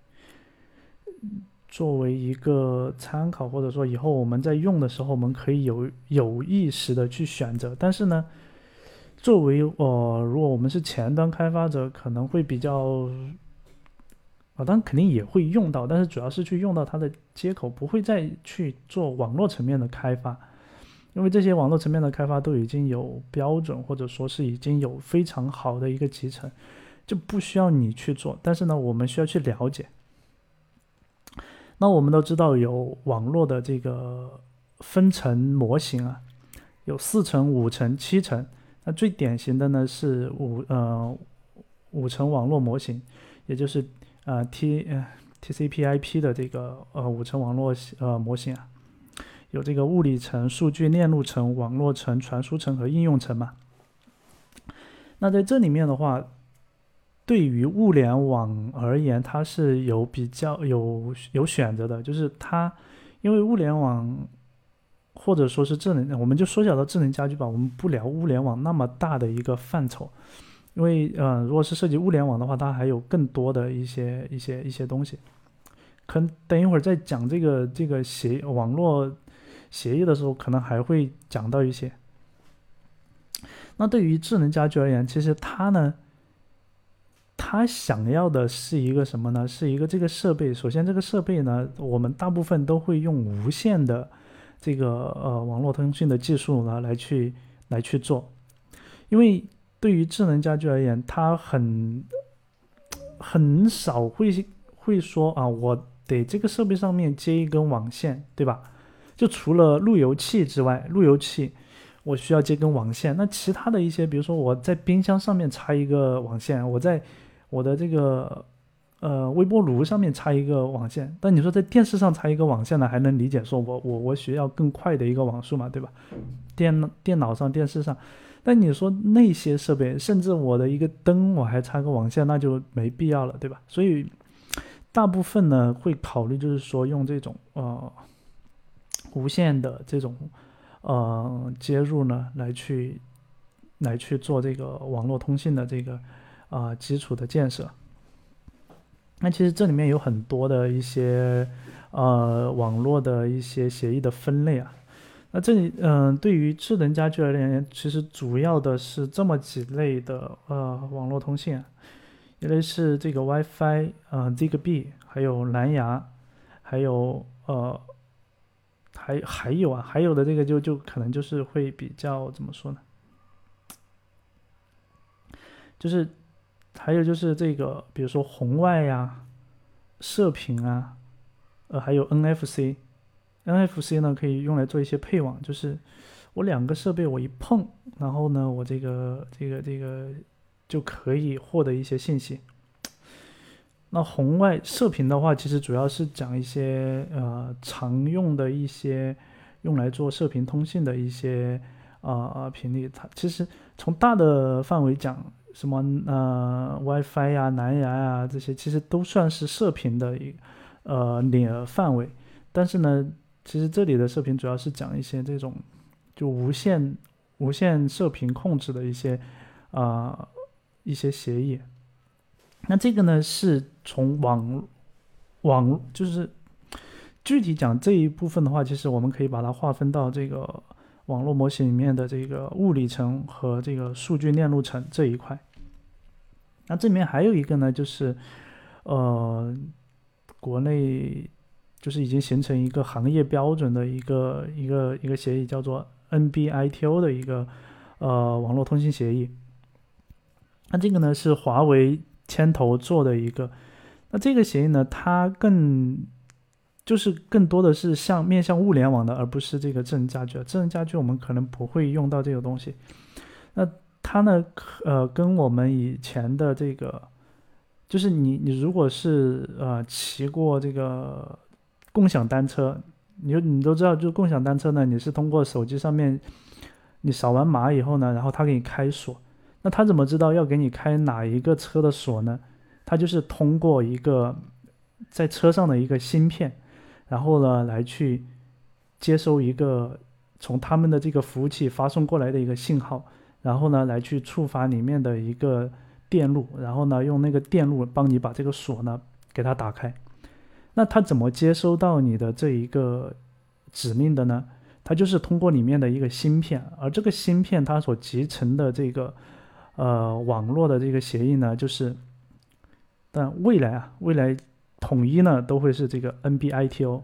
作为一个参考，或者说以后我们在用的时候，我们可以有有意识的去选择。但是呢，作为呃，如果我们是前端开发者，可能会比较啊，当然肯定也会用到，但是主要是去用到它的接口，不会再去做网络层面的开发。因为这些网络层面的开发都已经有标准，或者说是已经有非常好的一个集成，就不需要你去做。但是呢，我们需要去了解。那我们都知道有网络的这个分层模型啊，有四层、五层、七层。那最典型的呢是五呃五层网络模型，也就是呃 T 呃 TCP/IP 的这个呃五层网络呃模型啊。有这个物理层、数据链路层、网络层、传输层和应用层嘛？那在这里面的话，对于物联网而言，它是有比较有有选择的，就是它因为物联网或者说是智能，我们就缩小到智能家居吧，我们不聊物联网那么大的一个范畴，因为呃，如果是涉及物联网的话，它还有更多的一些一些一些东西，可能等一会儿再讲这个这个协网络。协议的时候，可能还会讲到一些。那对于智能家居而言，其实它呢，它想要的是一个什么呢？是一个这个设备。首先，这个设备呢，我们大部分都会用无线的这个呃网络通讯的技术呢来去来去做。因为对于智能家居而言，它很很少会会说啊，我得这个设备上面接一根网线，对吧？就除了路由器之外，路由器我需要接根网线。那其他的一些，比如说我在冰箱上面插一个网线，我在我的这个呃微波炉上面插一个网线。但你说在电视上插一个网线呢，还能理解，说我我我需要更快的一个网速嘛，对吧？电电脑上、电视上，但你说那些设备，甚至我的一个灯我还插个网线，那就没必要了，对吧？所以大部分呢会考虑，就是说用这种呃。无线的这种呃接入呢，来去来去做这个网络通信的这个啊基础的建设。那其实这里面有很多的一些呃网络的一些协议的分类啊。那这里嗯，对于智能家居而言，其实主要的是这么几类的呃网络通信啊，一类是这个 WiFi 啊，Zigbee，还有蓝牙，还有呃。还还有啊，还有的这个就就可能就是会比较怎么说呢？就是还有就是这个，比如说红外呀、射频啊，呃，还有 NFC，NFC 呢可以用来做一些配网，就是我两个设备我一碰，然后呢我这个这个这个就可以获得一些信息。那红外射频的话，其实主要是讲一些呃常用的一些用来做射频通信的一些啊频率。它其实从大的范围讲，什么呃 WiFi 呀、蓝牙呀这些，其实都算是射频的一呃领范围。但是呢，其实这里的射频主要是讲一些这种就无线无线射频控制的一些啊一些协议。那这个呢，是从网网就是具体讲这一部分的话，其实我们可以把它划分到这个网络模型里面的这个物理层和这个数据链路层这一块。那这里面还有一个呢，就是呃，国内就是已经形成一个行业标准的一个一个一个协议，叫做 NB-ITO 的一个呃网络通信协议。那这个呢是华为。牵头做的一个，那这个协议呢，它更就是更多的是向面向物联网的，而不是这个智能家居。智能家居我们可能不会用到这个东西。那它呢，呃，跟我们以前的这个，就是你你如果是呃骑过这个共享单车，你你都知道，就共享单车呢，你是通过手机上面你扫完码以后呢，然后它给你开锁。那他怎么知道要给你开哪一个车的锁呢？他就是通过一个在车上的一个芯片，然后呢来去接收一个从他们的这个服务器发送过来的一个信号，然后呢来去触发里面的一个电路，然后呢用那个电路帮你把这个锁呢给它打开。那它怎么接收到你的这一个指令的呢？它就是通过里面的一个芯片，而这个芯片它所集成的这个呃网络的这个协议呢，就是，但未来啊，未来统一呢都会是这个 NB-ITO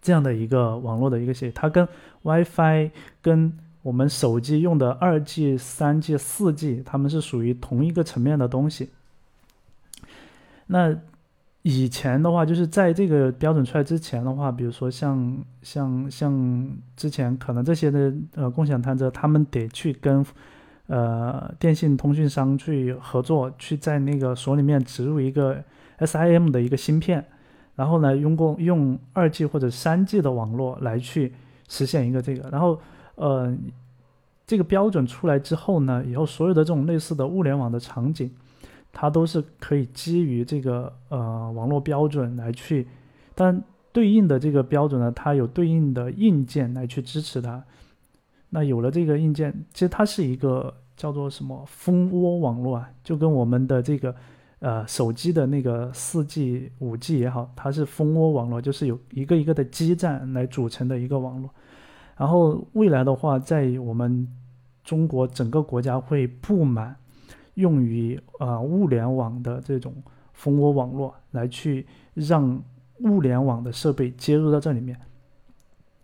这样的一个网络的一个协议，它跟 WiFi 跟我们手机用的二 G、三 G、四 G，它们是属于同一个层面的东西。那以前的话，就是在这个标准出来之前的话，比如说像像像之前可能这些的呃共享单车，他们得去跟呃电信通讯商去合作，去在那个锁里面植入一个 SIM 的一个芯片，然后呢用过用二 G 或者三 G 的网络来去实现一个这个，然后呃这个标准出来之后呢，以后所有的这种类似的物联网的场景。它都是可以基于这个呃网络标准来去，但对应的这个标准呢，它有对应的硬件来去支持它。那有了这个硬件，其实它是一个叫做什么蜂窝网络啊，就跟我们的这个呃手机的那个四 G、五 G 也好，它是蜂窝网络，就是有一个一个的基站来组成的一个网络。然后未来的话，在我们中国整个国家会布满。用于啊物联网的这种蜂窝网络来去让物联网的设备接入到这里面，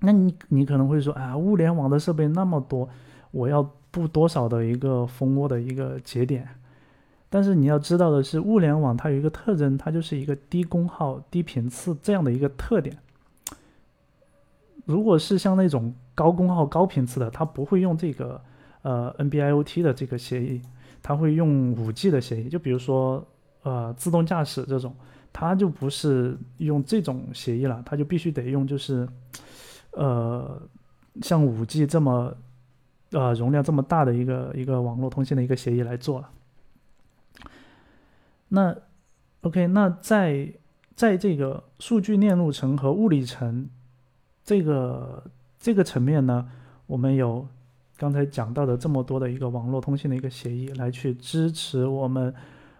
那你你可能会说啊，物联网的设备那么多，我要布多少的一个蜂窝的一个节点？但是你要知道的是，物联网它有一个特征，它就是一个低功耗、低频次这样的一个特点。如果是像那种高功耗、高频次的，它不会用这个呃 NB-IoT 的这个协议。它会用五 G 的协议，就比如说，呃，自动驾驶这种，它就不是用这种协议了，它就必须得用就是，呃，像五 G 这么，呃，容量这么大的一个一个网络通信的一个协议来做了。那，OK，那在在这个数据链路层和物理层这个这个层面呢，我们有。刚才讲到的这么多的一个网络通信的一个协议，来去支持我们，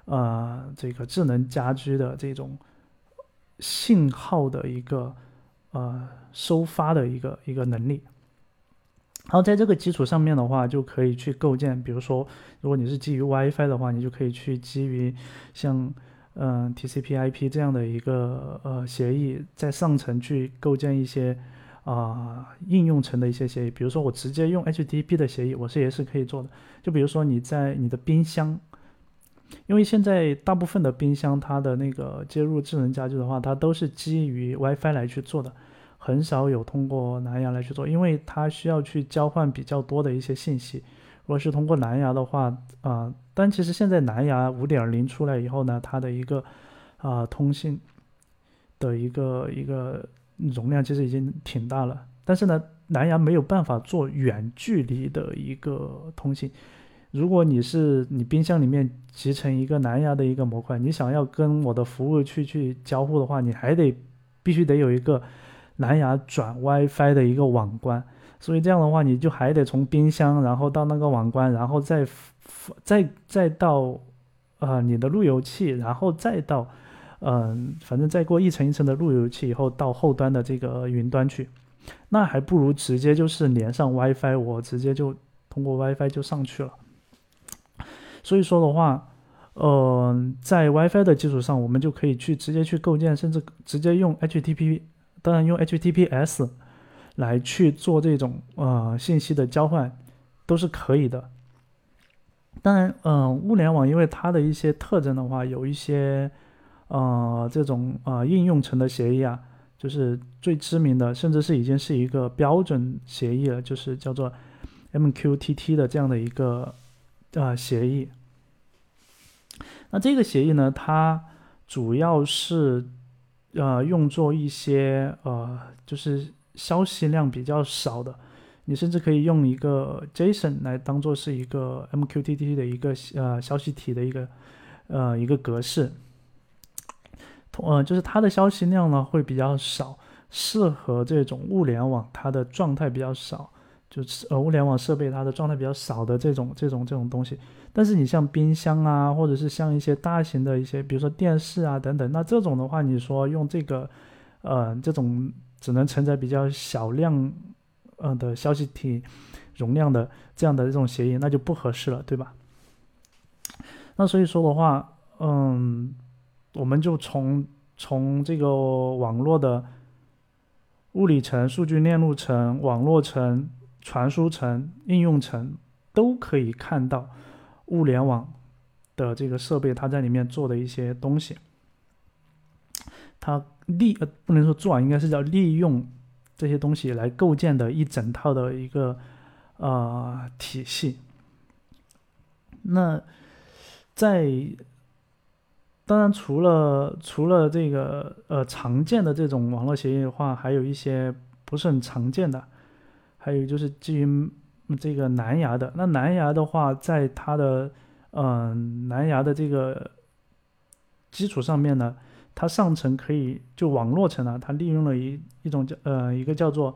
呃，这个智能家居的这种信号的一个呃收发的一个一个能力。然后在这个基础上面的话，就可以去构建，比如说，如果你是基于 WiFi 的话，你就可以去基于像嗯 TCP/IP 这样的一个呃协议，在上层去构建一些。啊，应用层的一些协议，比如说我直接用 HTTP 的协议，我是也是可以做的。就比如说你在你的冰箱，因为现在大部分的冰箱它的那个接入智能家居的话，它都是基于 WiFi 来去做的，很少有通过蓝牙来去做，因为它需要去交换比较多的一些信息。如果是通过蓝牙的话，啊，但其实现在蓝牙五点零出来以后呢，它的一个啊通信的一个一个。容量其实已经挺大了，但是呢，蓝牙没有办法做远距离的一个通信。如果你是你冰箱里面集成一个蓝牙的一个模块，你想要跟我的服务去去交互的话，你还得必须得有一个蓝牙转 WiFi 的一个网关。所以这样的话，你就还得从冰箱，然后到那个网关，然后再再再到啊你的路由器，然后再到。嗯，反正再过一层一层的路由器以后，到后端的这个云端去，那还不如直接就是连上 WiFi，我直接就通过 WiFi 就上去了。所以说的话，呃，在 WiFi 的基础上，我们就可以去直接去构建，甚至直接用 HTTP，当然用 HTTPS 来去做这种呃信息的交换都是可以的。当然，嗯，物联网因为它的一些特征的话，有一些。呃，这种呃应用层的协议啊，就是最知名的，甚至是已经是一个标准协议了，就是叫做 MQTT 的这样的一个呃协议。那这个协议呢，它主要是呃用作一些呃就是消息量比较少的，你甚至可以用一个 JSON 来当做是一个 MQTT 的一个呃消息体的一个呃一个格式。呃，就是它的消息量呢会比较少，适合这种物联网，它的状态比较少，就是呃物联网设备它的状态比较少的这种这种这种东西。但是你像冰箱啊，或者是像一些大型的一些，比如说电视啊等等，那这种的话，你说用这个呃这种只能承载比较小量呃的消息体容量的这样的这种协议，那就不合适了，对吧？那所以说的话，嗯，我们就从从这个网络的物理层、数据链路层、网络层、传输层、应用层都可以看到物联网的这个设备它在里面做的一些东西。它利呃不能说做啊，应该是叫利用这些东西来构建的一整套的一个呃体系。那在当然，除了除了这个呃常见的这种网络协议的话，还有一些不是很常见的，还有就是基于这个蓝牙的。那蓝牙的话，在它的嗯蓝牙的这个基础上面呢，它上层可以就网络层啊，它利用了一一种叫呃一个叫做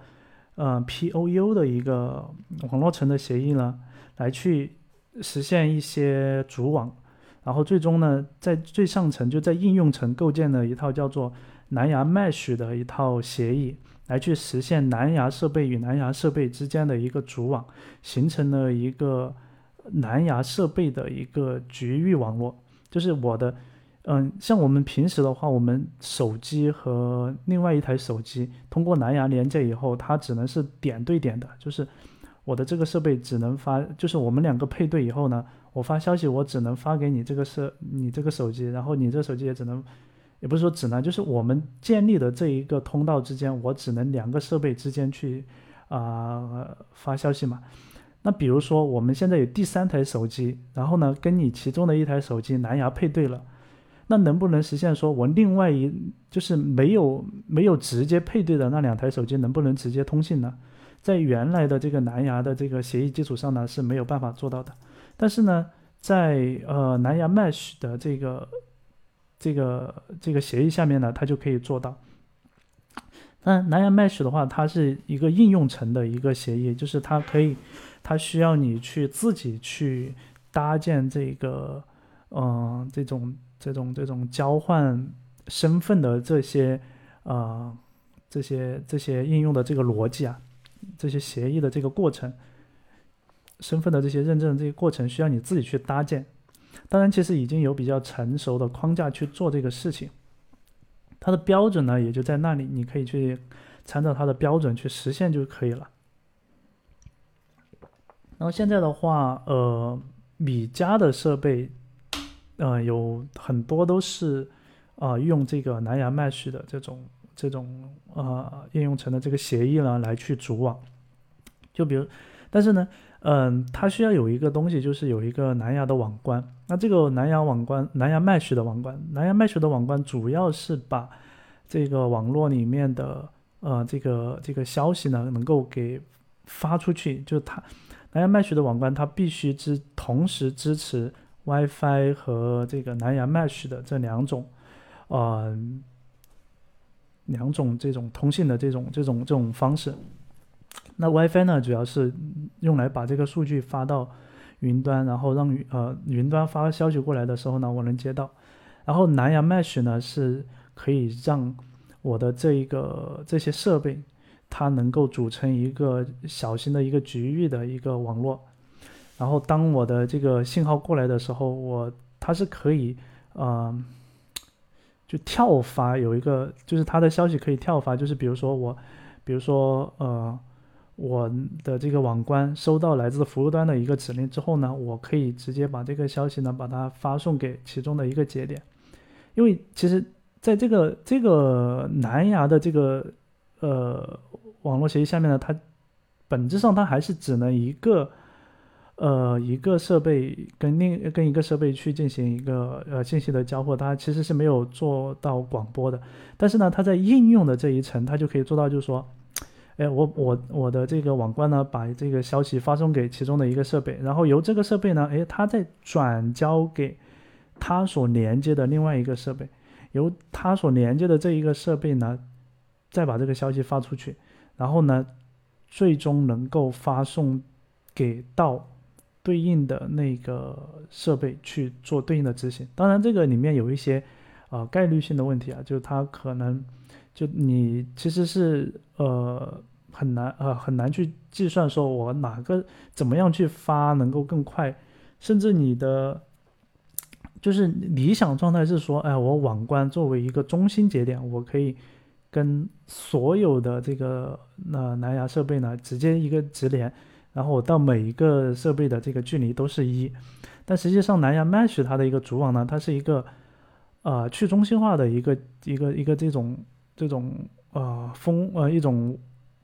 呃 POU 的一个网络层的协议呢，来去实现一些主网。然后最终呢，在最上层就在应用层构建了一套叫做蓝牙 Mesh 的一套协议，来去实现蓝牙设备与蓝牙设备之间的一个组网，形成了一个蓝牙设备的一个局域网络。就是我的，嗯，像我们平时的话，我们手机和另外一台手机通过蓝牙连接以后，它只能是点对点的，就是我的这个设备只能发，就是我们两个配对以后呢。我发消息，我只能发给你这个设你这个手机，然后你这手机也只能，也不是说只能，就是我们建立的这一个通道之间，我只能两个设备之间去啊发消息嘛。那比如说我们现在有第三台手机，然后呢跟你其中的一台手机蓝牙配对了，那能不能实现说我另外一就是没有没有直接配对的那两台手机能不能直接通信呢？在原来的这个蓝牙的这个协议基础上呢是没有办法做到的。但是呢，在呃蓝牙 Mesh 的这个这个这个协议下面呢，它就可以做到。那蓝牙 Mesh 的话，它是一个应用层的一个协议，就是它可以，它需要你去自己去搭建这个，嗯，这种这种这种交换身份的这些呃这些这些应用的这个逻辑啊，这些协议的这个过程。身份的这些认证这些过程需要你自己去搭建，当然其实已经有比较成熟的框架去做这个事情，它的标准呢也就在那里，你可以去参照它的标准去实现就可以了。然后现在的话，呃，米家的设备，呃，有很多都是啊用这个蓝牙 Mesh 的这种这种呃应用层的这个协议呢来去组网，就比如，但是呢。嗯，它需要有一个东西，就是有一个蓝牙的网关。那这个蓝牙网关，蓝牙 Mesh 的网关，蓝牙 Mesh 的网关主要是把这个网络里面的呃这个这个消息呢，能够给发出去。就它蓝牙 Mesh 的网关，它必须支同时支持 WiFi 和这个蓝牙 Mesh 的这两种，呃两种这种通信的这种这种这种方式。那 WiFi 呢，主要是用来把这个数据发到云端，然后让云呃云端发消息过来的时候呢，我能接到。然后蓝牙 Mesh 呢，是可以让我的这一个这些设备，它能够组成一个小型的一个局域的一个网络。然后当我的这个信号过来的时候，我它是可以呃就跳发，有一个就是它的消息可以跳发，就是比如说我，比如说呃。我的这个网关收到来自服务端的一个指令之后呢，我可以直接把这个消息呢，把它发送给其中的一个节点。因为其实在这个这个蓝牙的这个呃网络协议下面呢，它本质上它还是只能一个呃一个设备跟另跟一个设备去进行一个呃信息的交互，它其实是没有做到广播的。但是呢，它在应用的这一层，它就可以做到，就是说。哎，我我我的这个网关呢，把这个消息发送给其中的一个设备，然后由这个设备呢，哎，它再转交给它所连接的另外一个设备，由它所连接的这一个设备呢，再把这个消息发出去，然后呢，最终能够发送给到对应的那个设备去做对应的执行。当然，这个里面有一些啊概率性的问题啊，就是它可能就你其实是呃很难呃很难去计算说我哪个怎么样去发能够更快，甚至你的就是理想状态是说，哎，我网关作为一个中心节点，我可以。跟所有的这个那蓝牙设备呢，直接一个直连，然后我到每一个设备的这个距离都是一，但实际上蓝牙 Mesh 它的一个主网呢，它是一个呃去中心化的一个一个一个这种这种呃封呃一种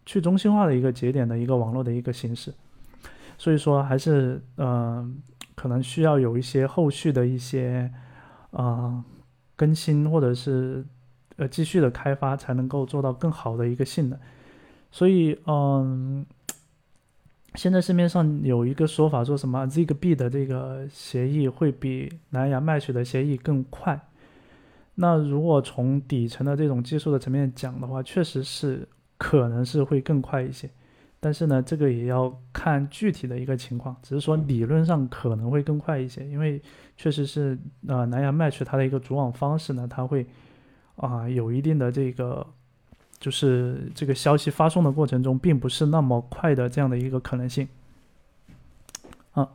去中心化的一个节点的一个网络的一个形式，所以说还是呃可能需要有一些后续的一些啊更新或者是。呃，继续的开发才能够做到更好的一个性能，所以，嗯，现在市面上有一个说法，说什么 Zigbee 的这个协议会比蓝牙 Mesh 的协议更快。那如果从底层的这种技术的层面讲的话，确实是可能是会更快一些，但是呢，这个也要看具体的一个情况，只是说理论上可能会更快一些，因为确实是呃蓝牙 Mesh 它的一个组网方式呢，它会。啊，有一定的这个，就是这个消息发送的过程中，并不是那么快的这样的一个可能性。啊，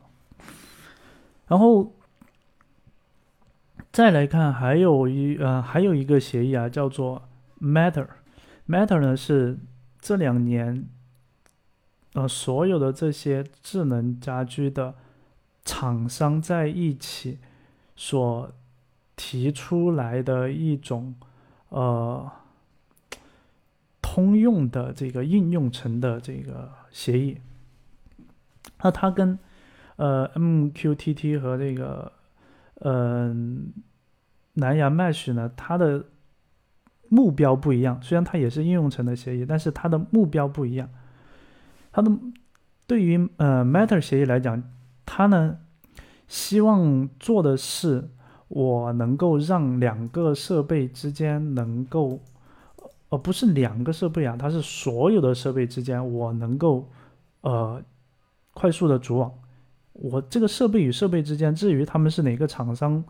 然后再来看，还有一呃，还有一个协议啊，叫做 Matter。Matter 呢是这两年，呃，所有的这些智能家居的厂商在一起所提出来的一种。呃，通用的这个应用层的这个协议，那它跟呃 MQTT 和这个嗯蓝牙 Mesh 呢，它的目标不一样。虽然它也是应用层的协议，但是它的目标不一样。它的对于呃 Matter 协议来讲，它呢希望做的是。我能够让两个设备之间能够，呃，不是两个设备啊，它是所有的设备之间，我能够，呃，快速的组网。我这个设备与设备之间，至于他们是哪个厂商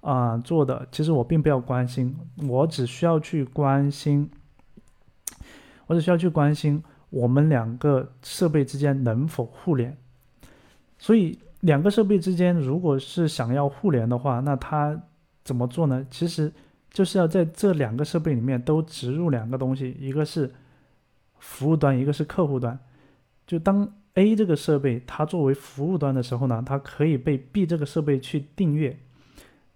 啊做的，其实我并不要关心，我只需要去关心，我只需要去关心我们两个设备之间能否互联。所以。两个设备之间，如果是想要互联的话，那它怎么做呢？其实就是要在这两个设备里面都植入两个东西，一个是服务端，一个是客户端。就当 A 这个设备它作为服务端的时候呢，它可以被 B 这个设备去订阅。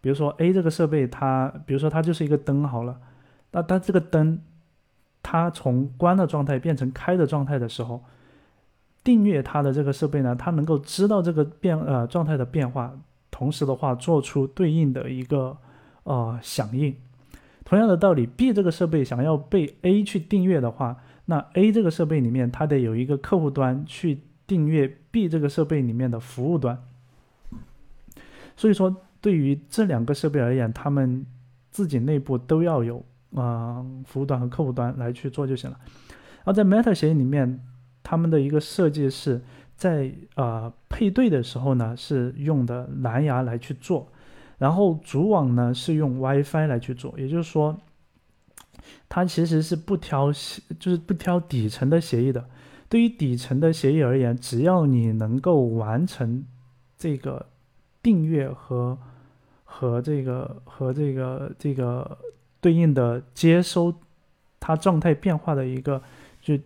比如说 A 这个设备，它比如说它就是一个灯好了，那它这个灯它从关的状态变成开的状态的时候。订阅它的这个设备呢，它能够知道这个变呃状态的变化，同时的话做出对应的一个呃响应。同样的道理，B 这个设备想要被 A 去订阅的话，那 A 这个设备里面它得有一个客户端去订阅 B 这个设备里面的服务端。所以说，对于这两个设备而言，他们自己内部都要有啊服务端和客户端来去做就行了。而在 Meta 协议里面。他们的一个设计是在呃配对的时候呢，是用的蓝牙来去做，然后主网呢是用 WiFi 来去做，也就是说，它其实是不挑就是不挑底层的协议的。对于底层的协议而言，只要你能够完成这个订阅和和这个和这个这个对应的接收它状态变化的一个。就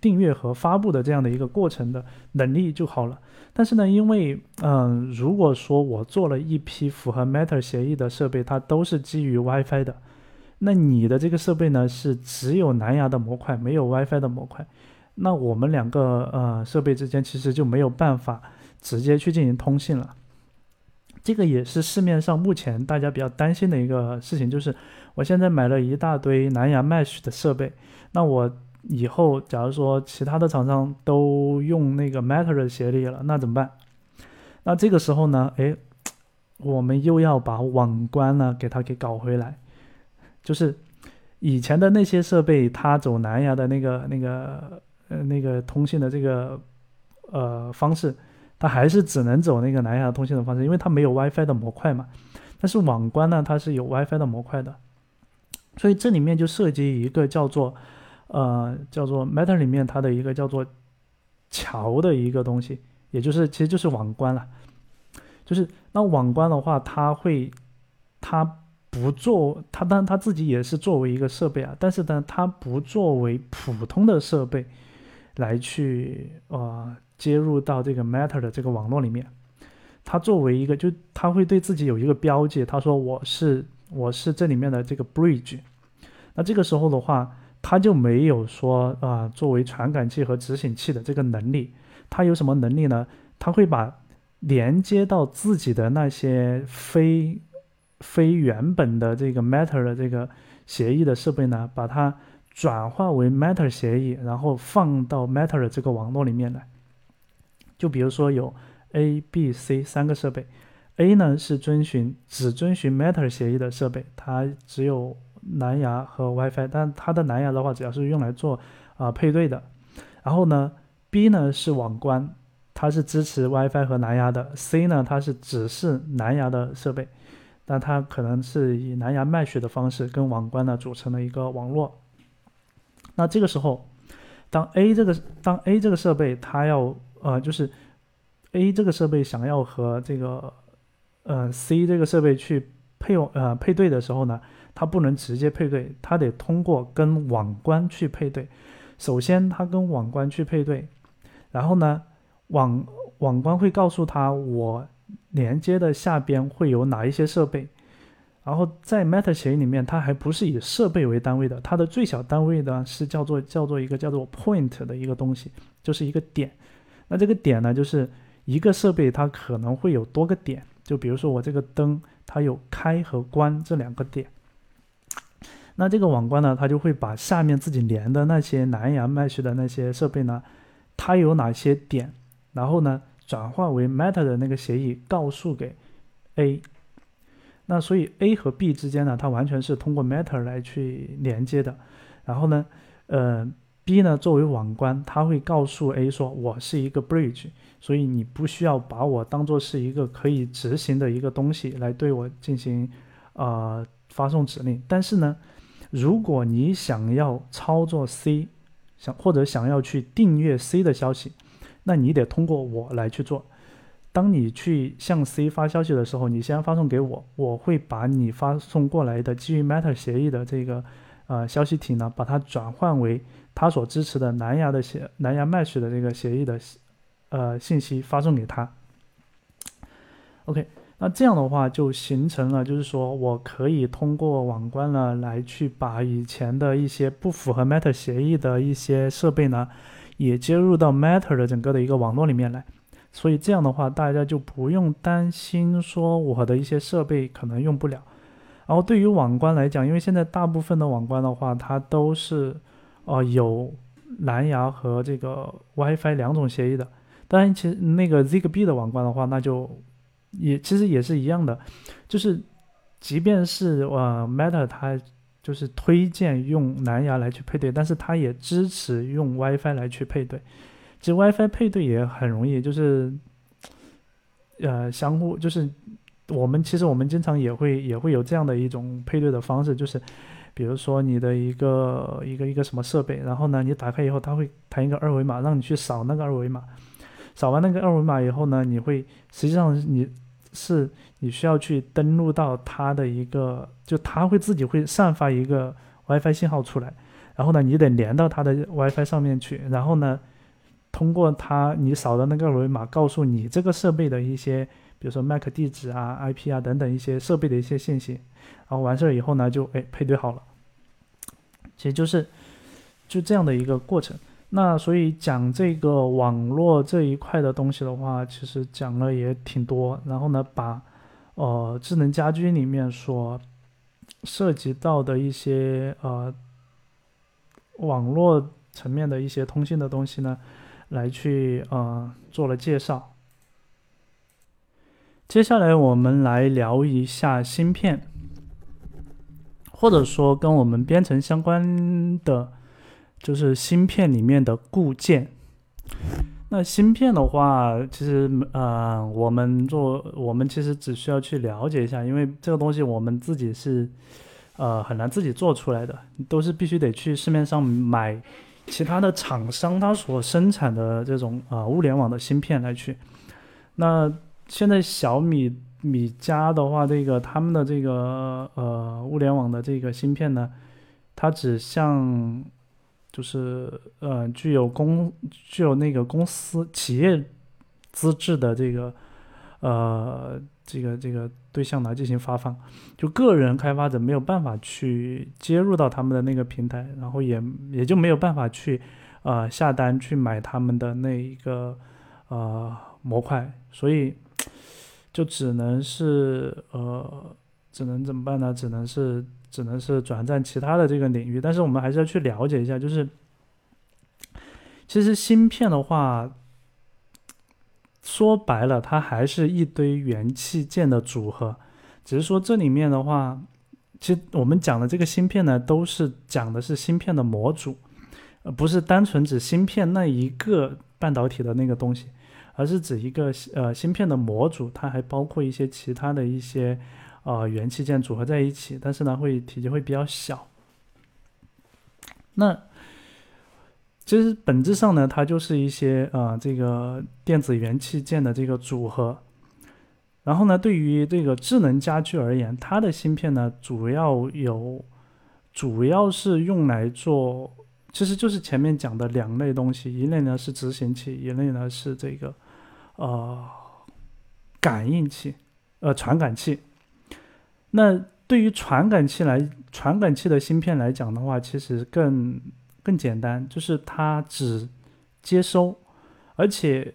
订阅和发布的这样的一个过程的能力就好了。但是呢，因为嗯，如果说我做了一批符合 Matter 协议的设备，它都是基于 WiFi 的，那你的这个设备呢是只有蓝牙的模块，没有 WiFi 的模块，那我们两个呃设备之间其实就没有办法直接去进行通信了。这个也是市面上目前大家比较担心的一个事情，就是我现在买了一大堆蓝牙 Mesh 的设备，那我。以后，假如说其他的厂商都用那个 Matter 的协议了，那怎么办？那这个时候呢？哎，我们又要把网关呢给它给搞回来。就是以前的那些设备，它走蓝牙的那个、那个、呃那个通信的这个呃方式，它还是只能走那个蓝牙通信的方式，因为它没有 WiFi 的模块嘛。但是网关呢，它是有 WiFi 的模块的，所以这里面就涉及一个叫做呃叫做 Matter 里面它的一个叫做桥的一个东西，也就是其实就是网关了。就是那网关的话，它会它。不做它，当然它自己也是作为一个设备啊，但是呢，它不作为普通的设备来去呃接入到这个 Matter 的这个网络里面。它作为一个，就它会对自己有一个标记，他说我是我是这里面的这个 Bridge。那这个时候的话，它就没有说啊作为传感器和执行器的这个能力。它有什么能力呢？它会把连接到自己的那些非非原本的这个 Matter 的这个协议的设备呢，把它转化为 Matter 协议，然后放到 Matter 的这个网络里面来。就比如说有 A、B、C 三个设备，A 呢是遵循只遵循 Matter 协议的设备，它只有蓝牙和 WiFi，但它的蓝牙的话主要是用来做啊配对的。然后呢，B 呢是网关，它是支持 WiFi 和蓝牙的。C 呢它是只是蓝牙的设备。那它可能是以蓝牙 Mesh 的方式跟网关呢组成了一个网络。那这个时候，当 A 这个当 A 这个设备它要呃就是 A 这个设备想要和这个呃 C 这个设备去配呃配对的时候呢，它不能直接配对，它得通过跟网关去配对。首先它跟网关去配对，然后呢网网关会告诉他我。连接的下边会有哪一些设备？然后在 Matter 协议里面，它还不是以设备为单位的，它的最小单位呢是叫做叫做一个叫做 Point 的一个东西，就是一个点。那这个点呢，就是一个设备它可能会有多个点，就比如说我这个灯，它有开和关这两个点。那这个网关呢，它就会把下面自己连的那些蓝牙 Mesh 的那些设备呢，它有哪些点，然后呢？转化为 Matter 的那个协议告诉给 A，那所以 A 和 B 之间呢，它完全是通过 Matter 来去连接的。然后呢，呃，B 呢作为网关，它会告诉 A 说，我是一个 Bridge，所以你不需要把我当做是一个可以执行的一个东西来对我进行呃发送指令。但是呢，如果你想要操作 C，想或者想要去订阅 C 的消息。那你得通过我来去做。当你去向 C 发消息的时候，你先发送给我，我会把你发送过来的基于 Matter 协议的这个呃消息体呢，把它转换为它所支持的蓝牙的协蓝牙 Mesh 的这个协议的呃信息发送给他。OK，那这样的话就形成了，就是说我可以通过网关呢来去把以前的一些不符合 Matter 协议的一些设备呢。也接入到 Matter 的整个的一个网络里面来，所以这样的话，大家就不用担心说我的一些设备可能用不了。然后对于网关来讲，因为现在大部分的网关的话，它都是呃有蓝牙和这个 WiFi 两种协议的。当然，其实那个 Zigbee 的网关的话，那就也其实也是一样的，就是即便是呃 Matter 它。就是推荐用蓝牙来去配对，但是它也支持用 WiFi 来去配对。其实 WiFi 配对也很容易，就是呃相互就是我们其实我们经常也会也会有这样的一种配对的方式，就是比如说你的一个一个一个什么设备，然后呢你打开以后，它会弹一个二维码让你去扫那个二维码，扫完那个二维码以后呢，你会实际上你。是你需要去登录到它的一个，就它会自己会散发一个 WiFi 信号出来，然后呢，你得连到它的 WiFi 上面去，然后呢，通过它你扫的那个二维码，告诉你这个设备的一些，比如说 MAC 地址啊、IP 啊等等一些设备的一些信息，然后完事儿以后呢，就哎配对好了，其实就是就这样的一个过程。那所以讲这个网络这一块的东西的话，其实讲了也挺多。然后呢，把呃智能家居里面所涉及到的一些呃网络层面的一些通信的东西呢，来去呃做了介绍。接下来我们来聊一下芯片，或者说跟我们编程相关的。就是芯片里面的固件。那芯片的话，其实呃，我们做我们其实只需要去了解一下，因为这个东西我们自己是呃很难自己做出来的，都是必须得去市面上买其他的厂商他所生产的这种啊物联网的芯片来去。那现在小米米家的话，这个他们的这个呃物联网的这个芯片呢，它只向就是呃，具有公具有那个公司企业资质的这个呃这个这个对象来进行发放，就个人开发者没有办法去接入到他们的那个平台，然后也也就没有办法去呃下单去买他们的那一个呃模块，所以就只能是呃只能怎么办呢？只能是。只能是转战其他的这个领域，但是我们还是要去了解一下，就是其实芯片的话，说白了，它还是一堆元器件的组合，只是说这里面的话，其实我们讲的这个芯片呢，都是讲的是芯片的模组，呃，不是单纯指芯片那一个半导体的那个东西，而是指一个呃芯片的模组，它还包括一些其他的一些。呃，元器件组合在一起，但是呢，会体积会比较小。那其实本质上呢，它就是一些呃这个电子元器件的这个组合。然后呢，对于这个智能家居而言，它的芯片呢，主要有，主要是用来做，其实就是前面讲的两类东西，一类呢是执行器，一类呢是这个呃感应器，呃传感器。那对于传感器来，传感器的芯片来讲的话，其实更更简单，就是它只接收，而且，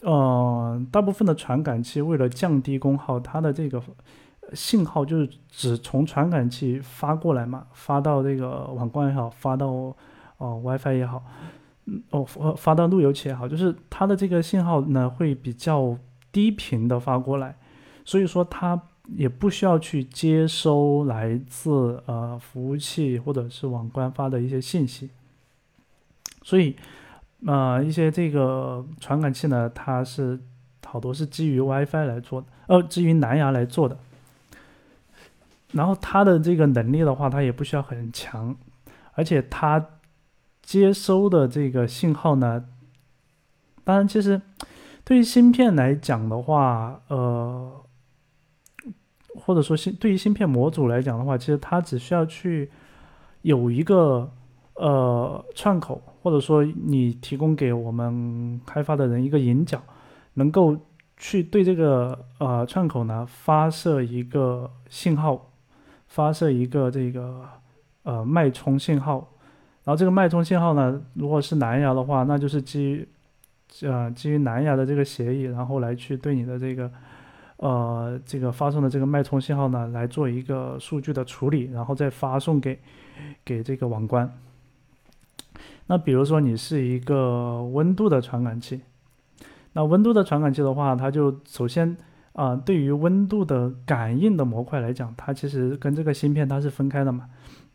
呃，大部分的传感器为了降低功耗，它的这个信号就是只从传感器发过来嘛，发到这个网关也好，发到哦 WiFi 也好，哦发到路由器也好，就是它的这个信号呢会比较低频的发过来，所以说它。也不需要去接收来自呃服务器或者是网关发的一些信息，所以呃一些这个传感器呢，它是好多是基于 WiFi 来做的，呃基于蓝牙来做的，然后它的这个能力的话，它也不需要很强，而且它接收的这个信号呢，当然其实对于芯片来讲的话，呃。或者说芯对于芯片模组来讲的话，其实它只需要去有一个呃串口，或者说你提供给我们开发的人一个引脚，能够去对这个呃串口呢发射一个信号，发射一个这个呃脉冲信号，然后这个脉冲信号呢，如果是蓝牙的话，那就是基于呃基于蓝牙的这个协议，然后来去对你的这个。呃，这个发送的这个脉冲信号呢，来做一个数据的处理，然后再发送给给这个网关。那比如说你是一个温度的传感器，那温度的传感器的话，它就首先啊，对于温度的感应的模块来讲，它其实跟这个芯片它是分开的嘛。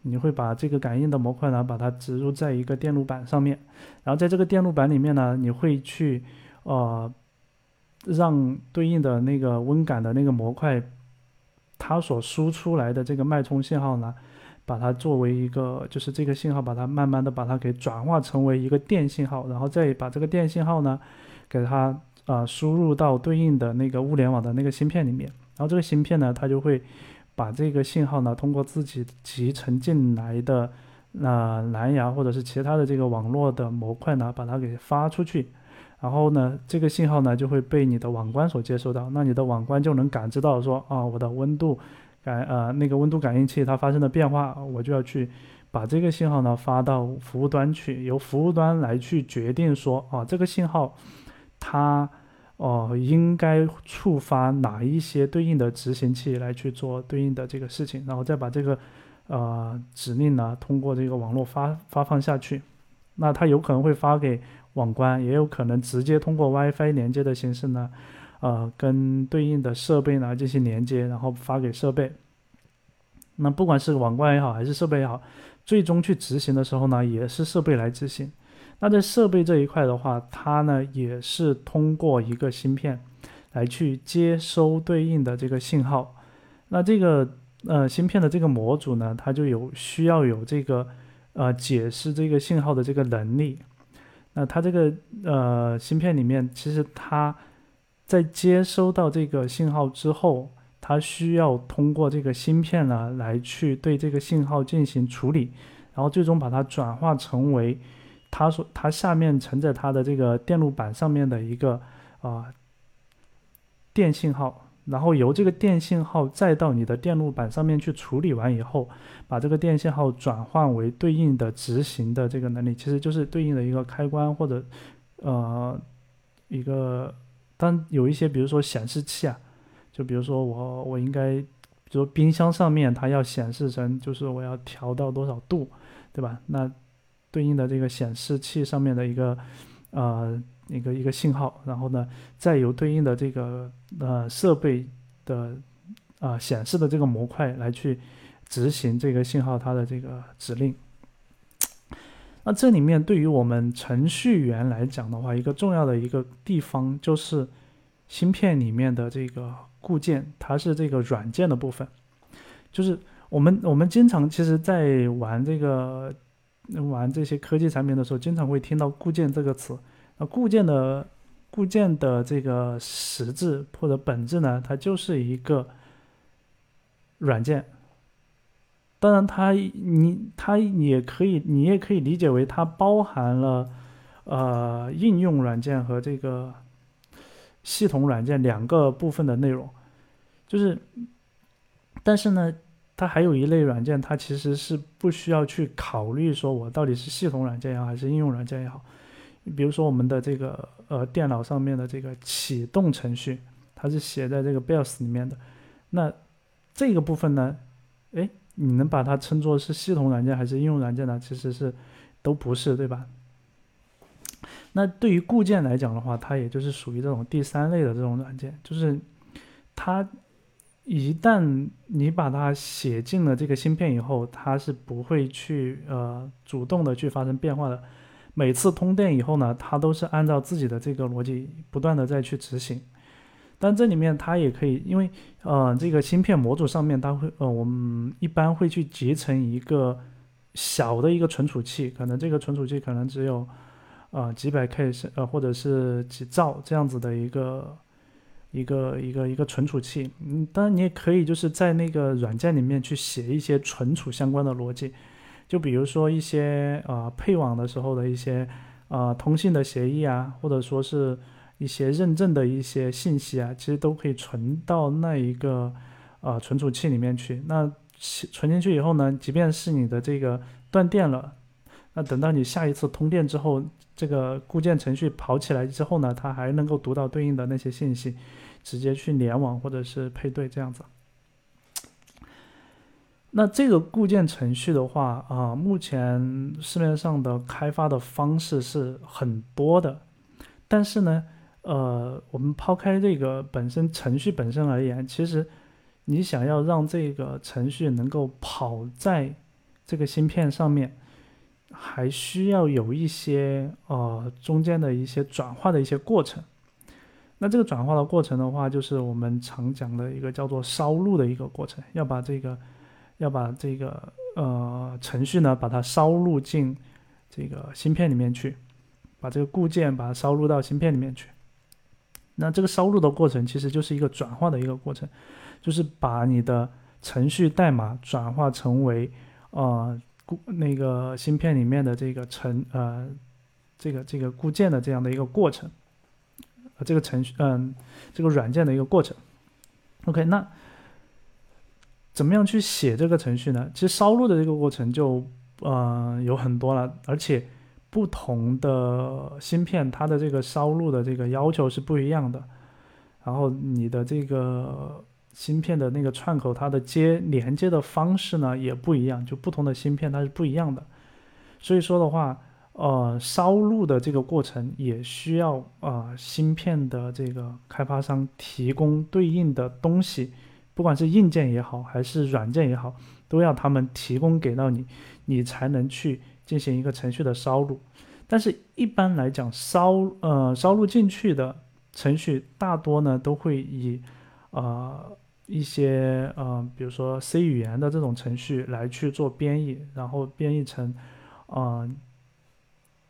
你会把这个感应的模块呢，把它植入在一个电路板上面，然后在这个电路板里面呢，你会去呃。让对应的那个温感的那个模块，它所输出来的这个脉冲信号呢，把它作为一个，就是这个信号，把它慢慢的把它给转化成为一个电信号，然后再把这个电信号呢，给它啊输入到对应的那个物联网的那个芯片里面，然后这个芯片呢，它就会把这个信号呢，通过自己集成进来的那蓝牙或者是其他的这个网络的模块呢，把它给发出去。然后呢，这个信号呢就会被你的网关所接收到，那你的网关就能感知到说啊，我的温度感呃那个温度感应器它发生的变化，我就要去把这个信号呢发到服务端去，由服务端来去决定说啊这个信号它哦应该触发哪一些对应的执行器来去做对应的这个事情，然后再把这个呃指令呢通过这个网络发发放下去，那它有可能会发给。网关也有可能直接通过 WiFi 连接的形式呢，呃，跟对应的设备呢进行连接，然后发给设备。那不管是网关也好，还是设备也好，最终去执行的时候呢，也是设备来执行。那在设备这一块的话，它呢也是通过一个芯片来去接收对应的这个信号。那这个呃芯片的这个模组呢，它就有需要有这个呃解释这个信号的这个能力。那它这个呃芯片里面，其实它在接收到这个信号之后，它需要通过这个芯片呢来去对这个信号进行处理，然后最终把它转化成为它所它下面承载它的这个电路板上面的一个啊电信号。然后由这个电信号再到你的电路板上面去处理完以后，把这个电信号转换为对应的执行的这个能力，其实就是对应的一个开关或者呃一个，当有一些比如说显示器啊，就比如说我我应该，比如冰箱上面它要显示成就是我要调到多少度，对吧？那对应的这个显示器上面的一个呃。一个一个信号，然后呢，再由对应的这个呃设备的啊显示的这个模块来去执行这个信号它的这个指令。那这里面对于我们程序员来讲的话，一个重要的一个地方就是芯片里面的这个固件，它是这个软件的部分。就是我们我们经常其实在玩这个玩这些科技产品的时候，经常会听到固件这个词。那固件的固件的这个实质或者本质呢，它就是一个软件。当然，它你它也可以，你也可以理解为它包含了呃应用软件和这个系统软件两个部分的内容。就是，但是呢，它还有一类软件，它其实是不需要去考虑说我到底是系统软件也好，还是应用软件也好。比如说我们的这个呃电脑上面的这个启动程序，它是写在这个 BIOS 里面的。那这个部分呢，哎，你能把它称作是系统软件还是应用软件呢？其实是都不是，对吧？那对于固件来讲的话，它也就是属于这种第三类的这种软件，就是它一旦你把它写进了这个芯片以后，它是不会去呃主动的去发生变化的。每次通电以后呢，它都是按照自己的这个逻辑不断的再去执行。但这里面它也可以，因为呃这个芯片模组上面它会呃我们一般会去集成一个小的一个存储器，可能这个存储器可能只有呃几百 K 是呃或者是几兆这样子的一个一个一个一个存储器。嗯，当然你也可以就是在那个软件里面去写一些存储相关的逻辑。就比如说一些呃配网的时候的一些呃通信的协议啊，或者说是一些认证的一些信息啊，其实都可以存到那一个呃存储器里面去。那存进去以后呢，即便是你的这个断电了，那等到你下一次通电之后，这个固件程序跑起来之后呢，它还能够读到对应的那些信息，直接去联网或者是配对这样子。那这个固件程序的话啊，目前市面上的开发的方式是很多的，但是呢，呃，我们抛开这个本身程序本身而言，其实你想要让这个程序能够跑在这个芯片上面，还需要有一些呃中间的一些转化的一些过程。那这个转化的过程的话，就是我们常讲的一个叫做烧录的一个过程，要把这个。要把这个呃程序呢，把它烧入进这个芯片里面去，把这个固件把它烧入到芯片里面去。那这个烧入的过程其实就是一个转化的一个过程，就是把你的程序代码转化成为呃固那个芯片里面的这个程呃这个这个固件的这样的一个过程，这个程序嗯这个软件的一个过程。OK，那。怎么样去写这个程序呢？其实烧录的这个过程就，呃，有很多了，而且不同的芯片它的这个烧录的这个要求是不一样的，然后你的这个芯片的那个串口它的接连接的方式呢也不一样，就不同的芯片它是不一样的，所以说的话，呃，烧录的这个过程也需要啊芯片的这个开发商提供对应的东西。不管是硬件也好，还是软件也好，都要他们提供给到你，你才能去进行一个程序的烧录。但是，一般来讲，烧呃烧录进去的程序大多呢都会以呃一些呃比如说 C 语言的这种程序来去做编译，然后编译成呃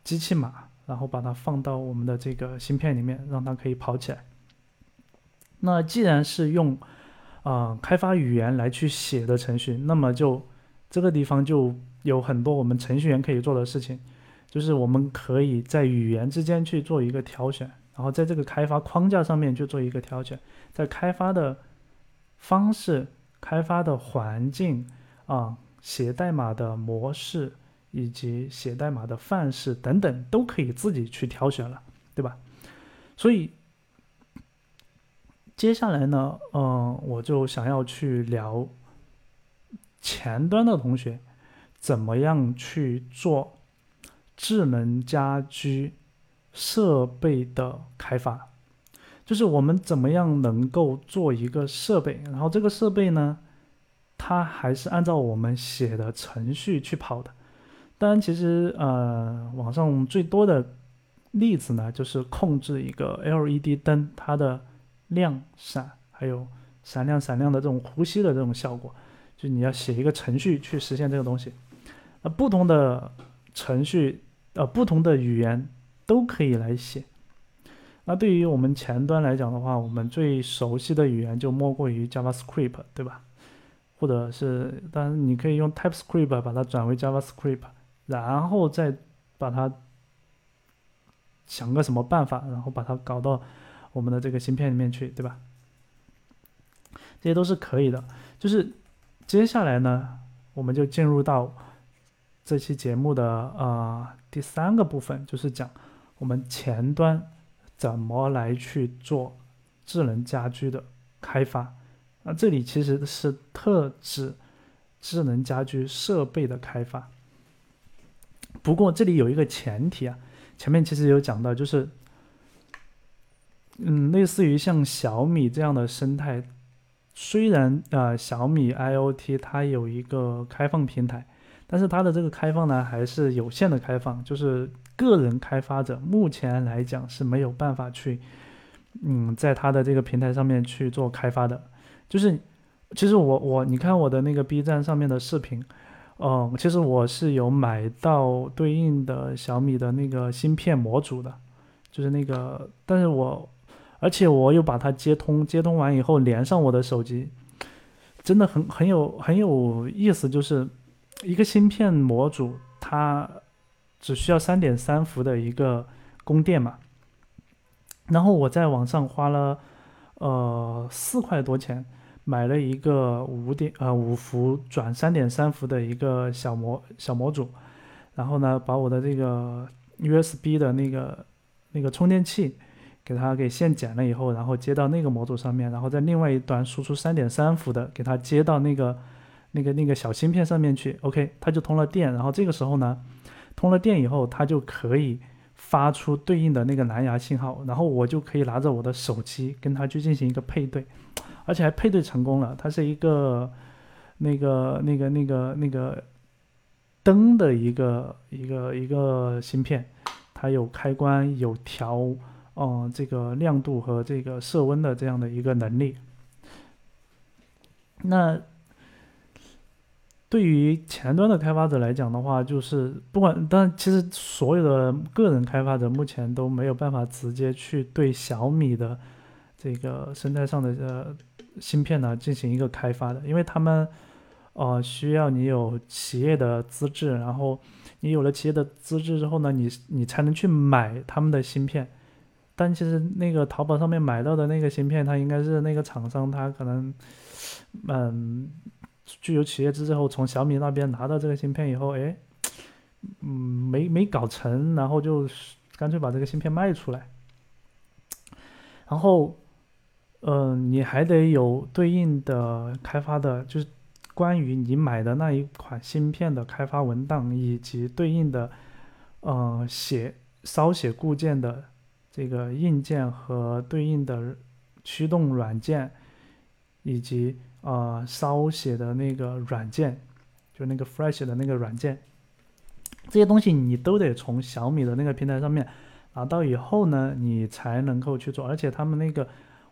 机器码，然后把它放到我们的这个芯片里面，让它可以跑起来。那既然是用啊开发语言来去写的程序，那么就这个地方就有很多我们程序员可以做的事情。就是我们可以在语言之间去做一个挑选，然后在这个开发框架上面去做一个挑选，在开发的方式、开发的环境啊、写代码的模式以及写代码的范式等等，都可以自己去挑选了，对吧？所以接下来呢，嗯，我就想要去聊前端的同学怎么样去做。智能家居设备的开发，就是我们怎么样能够做一个设备，然后这个设备呢，它还是按照我们写的程序去跑的。当然，其实呃，网上最多的例子呢，就是控制一个 LED 灯它的亮闪，还有闪亮闪亮的这种呼吸的这种效果，就你要写一个程序去实现这个东西。那不同的程序。呃，不同的语言都可以来写。那对于我们前端来讲的话，我们最熟悉的语言就莫过于 JavaScript，对吧？或者是，当然你可以用 TypeScript 把它转为 JavaScript，然后再把它想个什么办法，然后把它搞到我们的这个芯片里面去，对吧？这些都是可以的。就是接下来呢，我们就进入到。这期节目的呃第三个部分就是讲我们前端怎么来去做智能家居的开发。那这里其实是特指智能家居设备的开发。不过这里有一个前提啊，前面其实有讲到，就是嗯，类似于像小米这样的生态，虽然啊小米 IOT 它有一个开放平台。但是它的这个开放呢，还是有限的开放，就是个人开发者目前来讲是没有办法去，嗯，在它的这个平台上面去做开发的。就是，其实我我你看我的那个 B 站上面的视频，嗯，其实我是有买到对应的小米的那个芯片模组的，就是那个，但是我，而且我又把它接通，接通完以后连上我的手机，真的很很有很有意思，就是。一个芯片模组，它只需要三点三伏的一个供电嘛。然后我在网上花了呃四块多钱买了一个五点呃五伏转三点三伏的一个小模小模组，然后呢把我的这个 USB 的那个那个充电器给它给线剪了以后，然后接到那个模组上面，然后在另外一端输出三点三伏的给它接到那个。那个那个小芯片上面去，OK，它就通了电，然后这个时候呢，通了电以后，它就可以发出对应的那个蓝牙信号，然后我就可以拿着我的手机跟它去进行一个配对，而且还配对成功了。它是一个那个那个那个那个灯的一个一个一个芯片，它有开关，有调嗯这个亮度和这个色温的这样的一个能力。那。对于前端的开发者来讲的话，就是不管，但其实所有的个人开发者目前都没有办法直接去对小米的这个生态上的呃芯片呢进行一个开发的，因为他们呃需要你有企业的资质，然后你有了企业的资质之后呢，你你才能去买他们的芯片。但其实那个淘宝上面买到的那个芯片，它应该是那个厂商他可能嗯。具有企业资质后，从小米那边拿到这个芯片以后，哎，嗯，没没搞成，然后就干脆把这个芯片卖出来。然后，嗯，你还得有对应的开发的，就是关于你买的那一款芯片的开发文档，以及对应的，呃，写烧写固件的这个硬件和对应的驱动软件，以及。呃，烧写的那个软件，就那个 Flash 的那个软件，这些东西你都得从小米的那个平台上面拿到以后呢，你才能够去做。而且他们那个，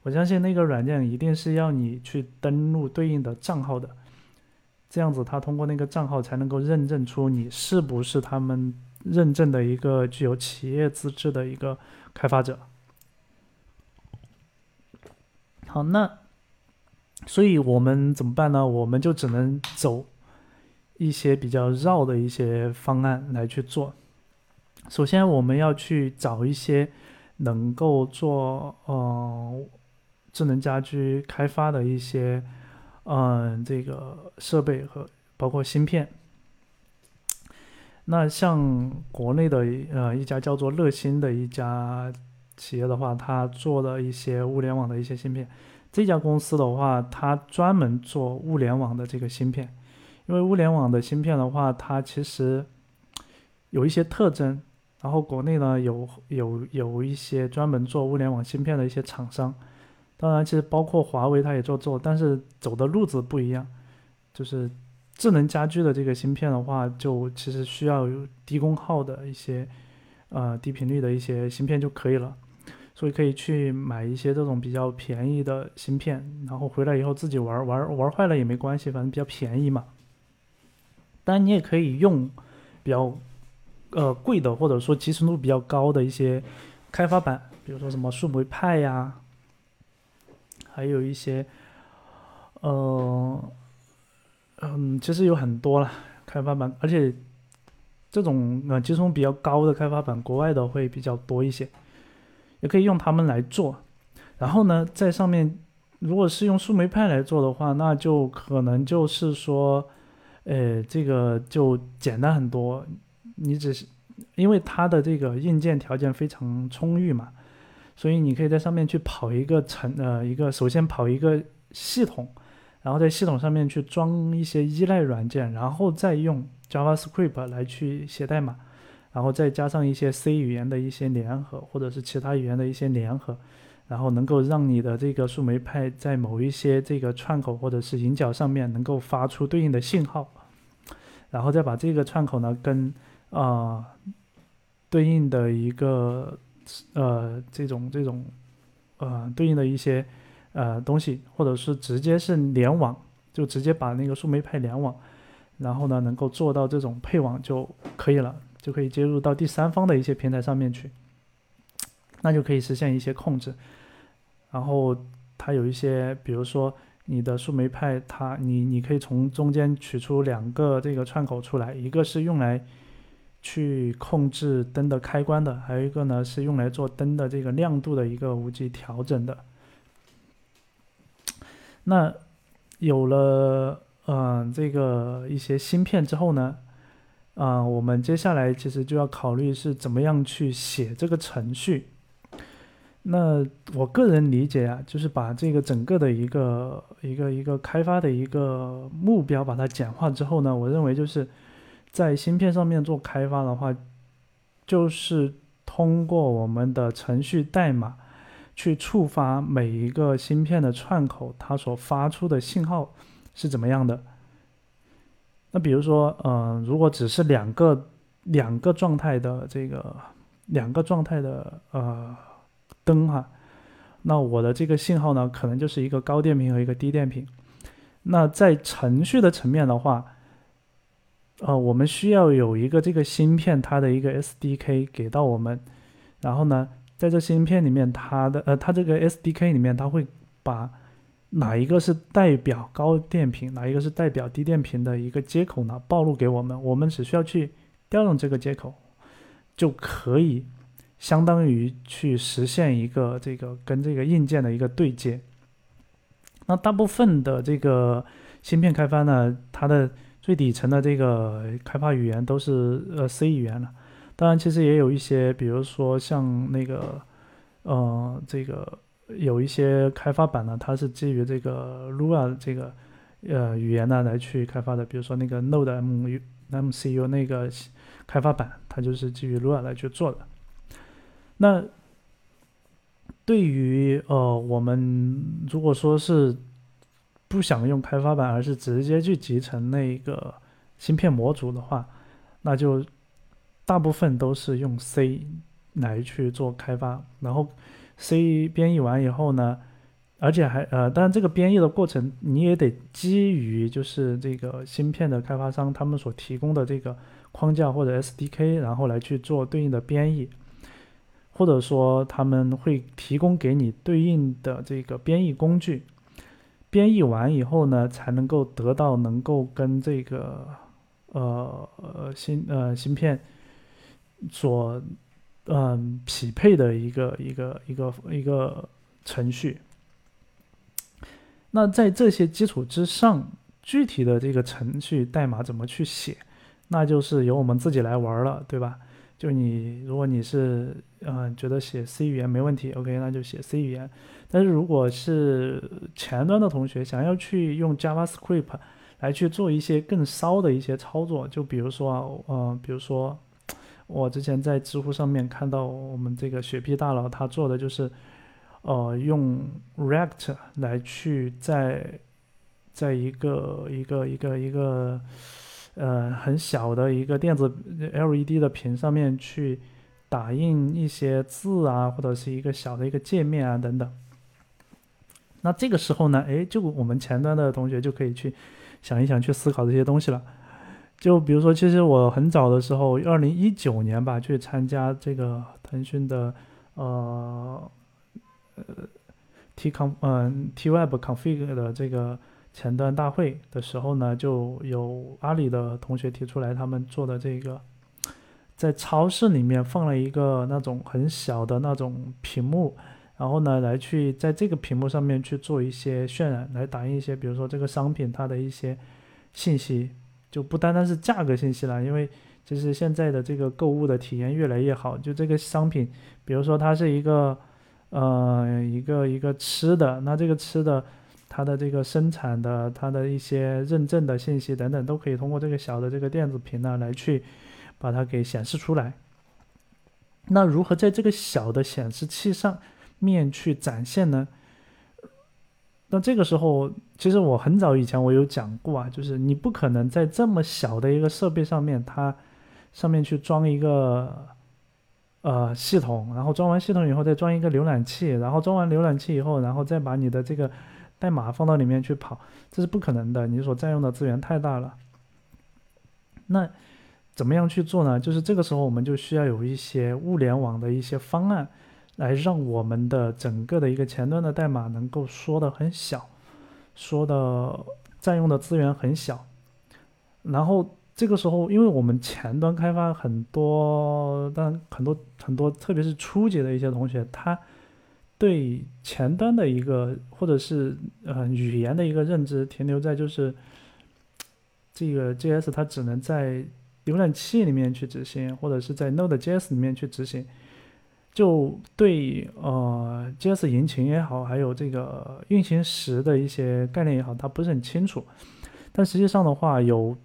我相信那个软件一定是要你去登录对应的账号的，这样子他通过那个账号才能够认证出你是不是他们认证的一个具有企业资质的一个开发者。好，那。所以我们怎么办呢？我们就只能走一些比较绕的一些方案来去做。首先，我们要去找一些能够做呃智能家居开发的一些嗯这个设备和包括芯片。那像国内的呃一家叫做乐新的一家企业的话，它做的一些物联网的一些芯片。这家公司的话，它专门做物联网的这个芯片，因为物联网的芯片的话，它其实有一些特征。然后国内呢有有有一些专门做物联网芯片的一些厂商，当然其实包括华为它也做做，但是走的路子不一样。就是智能家居的这个芯片的话，就其实需要有低功耗的一些呃低频率的一些芯片就可以了。所以可以去买一些这种比较便宜的芯片，然后回来以后自己玩玩玩坏了也没关系，反正比较便宜嘛。当然你也可以用比较呃贵的或者说集成度比较高的一些开发板，比如说什么树莓派呀，还有一些呃嗯，其实有很多了开发板，而且这种呃集成比较高的开发板，国外的会比较多一些。也可以用它们来做，然后呢，在上面，如果是用树莓派来做的话，那就可能就是说，呃，这个就简单很多。你只是因为它的这个硬件条件非常充裕嘛，所以你可以在上面去跑一个程，呃，一个首先跑一个系统，然后在系统上面去装一些依赖软件，然后再用 JavaScript 来去写代码。然后再加上一些 C 语言的一些联合，或者是其他语言的一些联合，然后能够让你的这个树莓派在某一些这个串口或者是引脚上面能够发出对应的信号，然后再把这个串口呢跟啊对应的一个呃这种这种呃对应的一些呃东西，或者是直接是联网，就直接把那个树莓派联网，然后呢能够做到这种配网就可以了。就可以接入到第三方的一些平台上面去，那就可以实现一些控制。然后它有一些，比如说你的树莓派，它你你可以从中间取出两个这个串口出来，一个是用来去控制灯的开关的，还有一个呢是用来做灯的这个亮度的一个无极调整的。那有了嗯这个一些芯片之后呢？啊，我们接下来其实就要考虑是怎么样去写这个程序。那我个人理解啊，就是把这个整个的一个一个一个开发的一个目标把它简化之后呢，我认为就是在芯片上面做开发的话，就是通过我们的程序代码去触发每一个芯片的串口，它所发出的信号是怎么样的。那比如说，嗯，如果只是两个两个状态的这个两个状态的呃灯哈，那我的这个信号呢，可能就是一个高电平和一个低电平。那在程序的层面的话，呃，我们需要有一个这个芯片它的一个 SDK 给到我们，然后呢，在这芯片里面，它的呃，它这个 SDK 里面，它会把哪一个是代表高电平，哪一个是代表低电平的一个接口呢？暴露给我们，我们只需要去调用这个接口，就可以相当于去实现一个这个跟这个硬件的一个对接。那大部分的这个芯片开发呢，它的最底层的这个开发语言都是呃 C 语言了。当然，其实也有一些，比如说像那个呃这个。有一些开发板呢，它是基于这个 Lua 这个呃语言呢来去开发的，比如说那个 Node M MCU 那个开发板，它就是基于 Lua 来去做的。那对于呃我们如果说是不想用开发板，而是直接去集成那个芯片模组的话，那就大部分都是用 C 来去做开发，然后 C 编译完以后呢，而且还呃，当然这个编译的过程你也得基于就是这个芯片的开发商他们所提供的这个框架或者 SDK，然后来去做对应的编译。或者说他们会提供给你对应的这个编译工具，编译完以后呢，才能够得到能够跟这个呃呃芯呃芯片所嗯匹配的一个一个一个一个程序。那在这些基础之上，具体的这个程序代码怎么去写，那就是由我们自己来玩了，对吧？就你，如果你是嗯觉得写 C 语言没问题，OK，那就写 C 语言。但是如果是前端的同学想要去用 JavaScript 来去做一些更骚的一些操作，就比如说啊，呃，比如说我之前在知乎上面看到我们这个雪碧大佬他做的就是，呃，用 React 来去在在一个一个一个一个。呃，很小的一个电子 LED 的屏上面去打印一些字啊，或者是一个小的一个界面啊等等。那这个时候呢，哎，就我们前端的同学就可以去想一想，去思考这些东西了。就比如说，其实我很早的时候，二零一九年吧，去参加这个腾讯的呃呃 T con 嗯 T Web config 的这个。前端大会的时候呢，就有阿里的同学提出来，他们做的这个，在超市里面放了一个那种很小的那种屏幕，然后呢，来去在这个屏幕上面去做一些渲染，来打印一些，比如说这个商品它的一些信息，就不单单是价格信息了，因为其实现在的这个购物的体验越来越好，就这个商品，比如说它是一个，呃，一个一个吃的，那这个吃的。它的这个生产的，它的一些认证的信息等等，都可以通过这个小的这个电子屏呢来去把它给显示出来。那如何在这个小的显示器上面去展现呢？那这个时候，其实我很早以前我有讲过啊，就是你不可能在这么小的一个设备上面，它上面去装一个呃系统，然后装完系统以后再装一个浏览器，然后装完浏览器以后，然后再把你的这个。代码放到里面去跑，这是不可能的。你所占用的资源太大了。那怎么样去做呢？就是这个时候，我们就需要有一些物联网的一些方案，来让我们的整个的一个前端的代码能够缩的很小，缩的占用的资源很小。然后这个时候，因为我们前端开发很多，但很多很多，特别是初级的一些同学，他。对前端的一个或者是呃语言的一个认知停留在就是这个 JS 它只能在浏览器里面去执行，或者是在 Node.js 里面去执行，就对呃 JS 引擎也好，还有这个运行时的一些概念也好，它不是很清楚。但实际上的话，有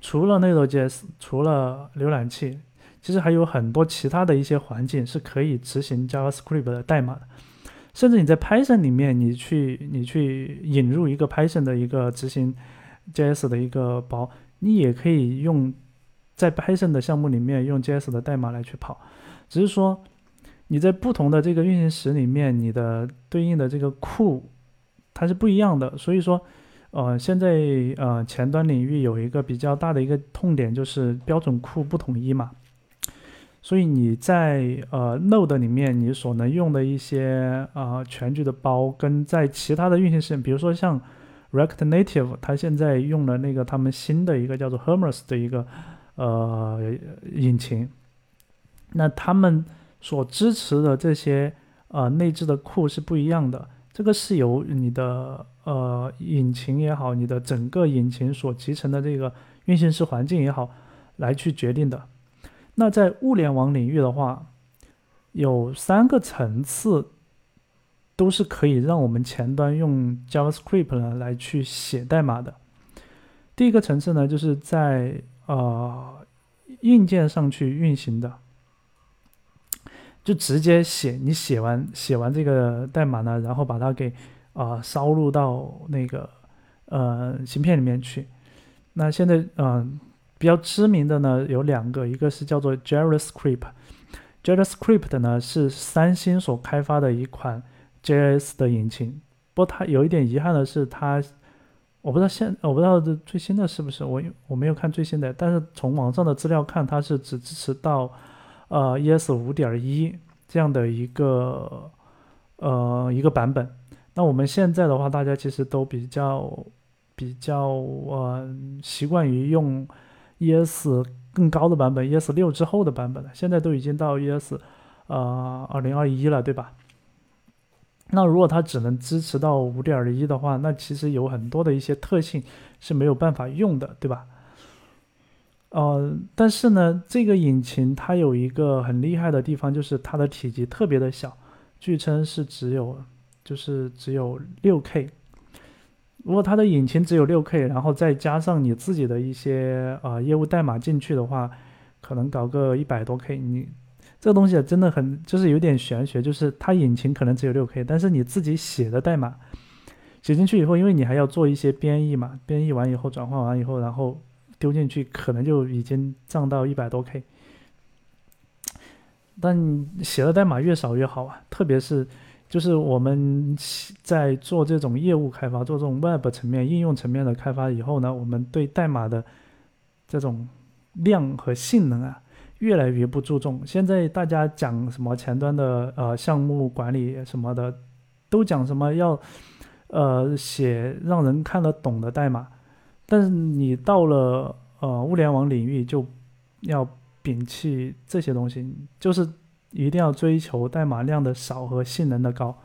除了 Node.js，除了浏览器。其实还有很多其他的一些环境是可以执行 JavaScript 的代码的，甚至你在 Python 里面，你去你去引入一个 Python 的一个执行 JS 的一个包，你也可以用在 Python 的项目里面用 JS 的代码来去跑，只是说你在不同的这个运行时里面，你的对应的这个库它是不一样的，所以说，呃，现在呃前端领域有一个比较大的一个痛点就是标准库不统一嘛。所以你在呃 Node 里面，你所能用的一些啊全局的包，跟在其他的运行时，比如说像 React Native，它现在用了那个他们新的一个叫做 Hermes 的一个呃引擎，那他们所支持的这些呃内置的库是不一样的，这个是由你的呃引擎也好，你的整个引擎所集成的这个运行时环境也好来去决定的。那在物联网领域的话，有三个层次，都是可以让我们前端用 JavaScript 呢来去写代码的。第一个层次呢，就是在呃硬件上去运行的，就直接写，你写完写完这个代码呢，然后把它给啊烧入到那个呃芯片里面去。那现在嗯比较知名的呢有两个，一个是叫做 JavaScript，JavaScript 呢是三星所开发的一款 JS 的引擎。不过它有一点遗憾的是，它我不知道现我不知道这最新的是不是我我没有看最新的，但是从网上的资料看，它是只支持到呃 ES 五点一这样的一个呃一个版本。那我们现在的话，大家其实都比较比较呃习惯于用 ES 更高的版本，ES 六之后的版本了。现在都已经到 ES 呃二零二一了，对吧？那如果它只能支持到五点一的话，那其实有很多的一些特性是没有办法用的，对吧？呃，但是呢，这个引擎它有一个很厉害的地方，就是它的体积特别的小，据称是只有就是只有六 K。如果它的引擎只有六 K，然后再加上你自己的一些呃业务代码进去的话，可能搞个一百多 K，你。这个东西真的很，就是有点玄学，就是它引擎可能只有六 K，但是你自己写的代码写进去以后，因为你还要做一些编译嘛，编译完以后转换完以后，然后丢进去，可能就已经涨到一百多 K。但写的代码越少越好啊，特别是就是我们在做这种业务开发、做这种 Web 层面、应用层面的开发以后呢，我们对代码的这种量和性能啊。越来越不注重。现在大家讲什么前端的呃项目管理什么的，都讲什么要呃写让人看得懂的代码，但是你到了呃物联网领域就要摒弃这些东西，就是一定要追求代码量的少和性能的高。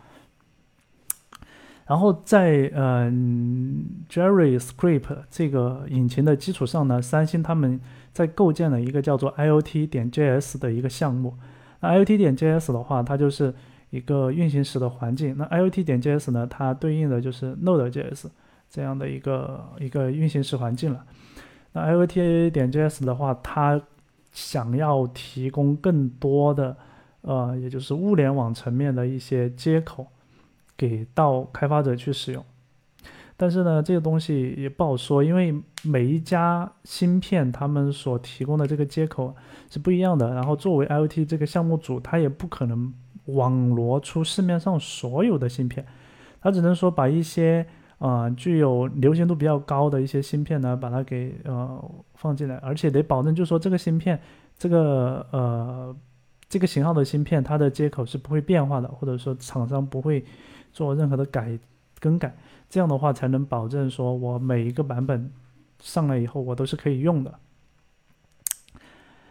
然后在呃 JavaScript 这个引擎的基础上呢，三星他们。在构建了一个叫做 IOT 点 JS 的一个项目。那 IOT 点 JS 的话，它就是一个运行时的环境。那 IOT 点 JS 呢，它对应的就是 Node.js 这样的一个一个运行时环境了。那 IOTA 点 JS 的话，它想要提供更多的呃，也就是物联网层面的一些接口，给到开发者去使用。但是呢，这个东西也不好说，因为每一家芯片他们所提供的这个接口是不一样的。然后作为 IoT 这个项目组，他也不可能网罗出市面上所有的芯片，他只能说把一些呃具有流行度比较高的一些芯片呢，把它给呃放进来，而且得保证，就是说这个芯片，这个呃这个型号的芯片，它的接口是不会变化的，或者说厂商不会做任何的改更改。这样的话才能保证说，我每一个版本上来以后，我都是可以用的。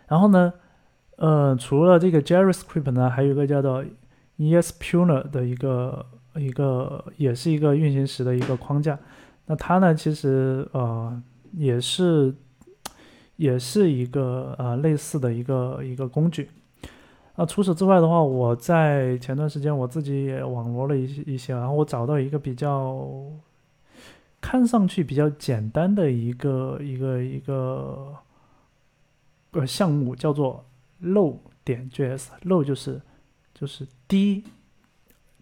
然后呢，呃，除了这个 JavaScript 呢，还有一个叫做 ESPuner 的一个一个，也是一个运行时的一个框架。那它呢，其实呃也是也是一个呃类似的一个一个工具。那除此之外的话，我在前段时间我自己也网罗了一些一些，然后我找到一个比较看上去比较简单的一个一个一个呃项目，叫做 low 点 js，low 就是就是低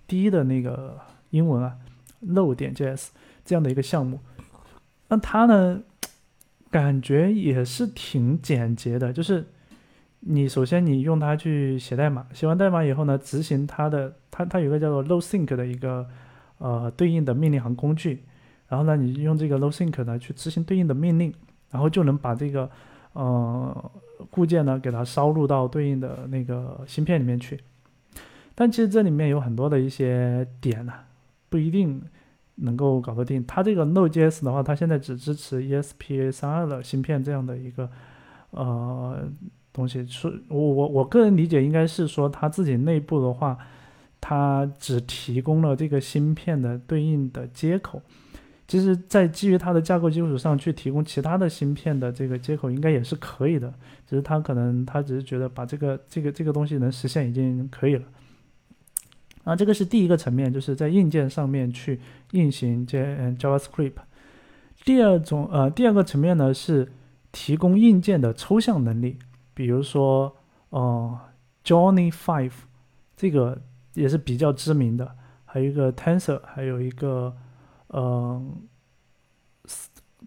低的那个英文啊，low 点 js 这样的一个项目。那它呢，感觉也是挺简洁的，就是。你首先你用它去写代码，写完代码以后呢，执行它的，它它有个叫做 lowsync 的一个呃对应的命令行工具，然后呢，你用这个 lowsync 呢去执行对应的命令，然后就能把这个呃固件呢给它烧入到对应的那个芯片里面去。但其实这里面有很多的一些点呢，不一定能够搞得定。它这个 Node.js 的话，它现在只支持 ESP32 的芯片这样的一个呃。东西是我我我个人理解应该是说它自己内部的话，它只提供了这个芯片的对应的接口。其实，在基于它的架构基础上去提供其他的芯片的这个接口，应该也是可以的。只是它可能它只是觉得把这个这个这个东西能实现已经可以了。啊，这个是第一个层面，就是在硬件上面去运行这 JavaScript。第二种呃第二个层面呢是提供硬件的抽象能力。比如说，哦，Johnny Five，这个也是比较知名的，还有一个 Tensor，还有一个，嗯，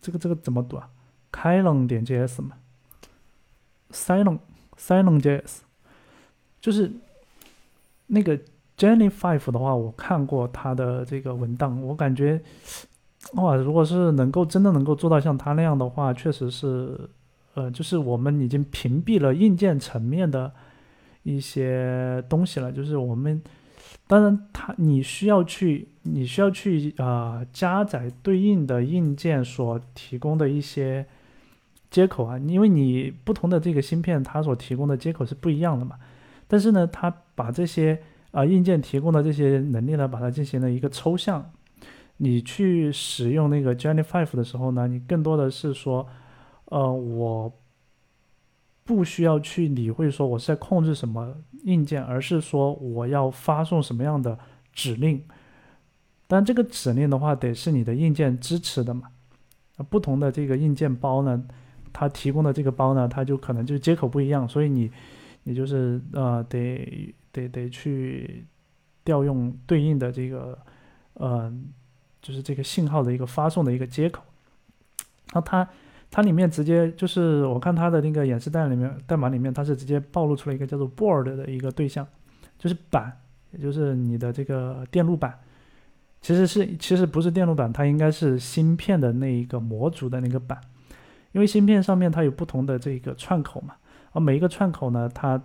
这个这个怎么读啊开朗点 JS 嘛，Silent Silent JS，就是那个 Jenny Five 的话，我看过他的这个文档，我感觉哇，如果是能够真的能够做到像他那样的话，确实是，呃，就是我们已经屏蔽了硬件层面的一些东西了，就是我们。当然，他你需要去，你需要去啊加载对应的硬件所提供的一些接口啊，因为你不同的这个芯片，它所提供的接口是不一样的嘛。但是呢，它把这些啊硬件提供的这些能力呢，把它进行了一个抽象。你去使用那个 Jenny Five 的时候呢，你更多的是说，呃，我。不需要去理会说我是在控制什么硬件，而是说我要发送什么样的指令。但这个指令的话，得是你的硬件支持的嘛。不同的这个硬件包呢，它提供的这个包呢，它就可能就接口不一样，所以你你就是呃得得得去调用对应的这个呃就是这个信号的一个发送的一个接口。那它。它里面直接就是我看它的那个演示代里面代码里面，它是直接暴露出了一个叫做 board 的一个对象，就是板，也就是你的这个电路板，其实是其实不是电路板，它应该是芯片的那一个模组的那个板，因为芯片上面它有不同的这个串口嘛，而每一个串口呢，它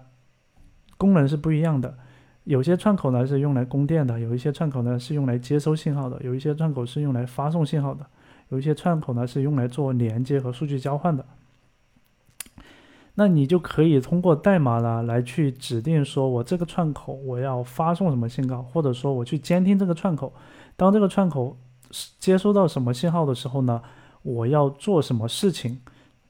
功能是不一样的，有些串口呢是用来供电的，有一些串口呢是用来接收信号的，有一些串口是用来发送信号的。有一些串口呢是用来做连接和数据交换的，那你就可以通过代码呢来去指定说，我这个串口我要发送什么信号，或者说我去监听这个串口，当这个串口接收到什么信号的时候呢，我要做什么事情？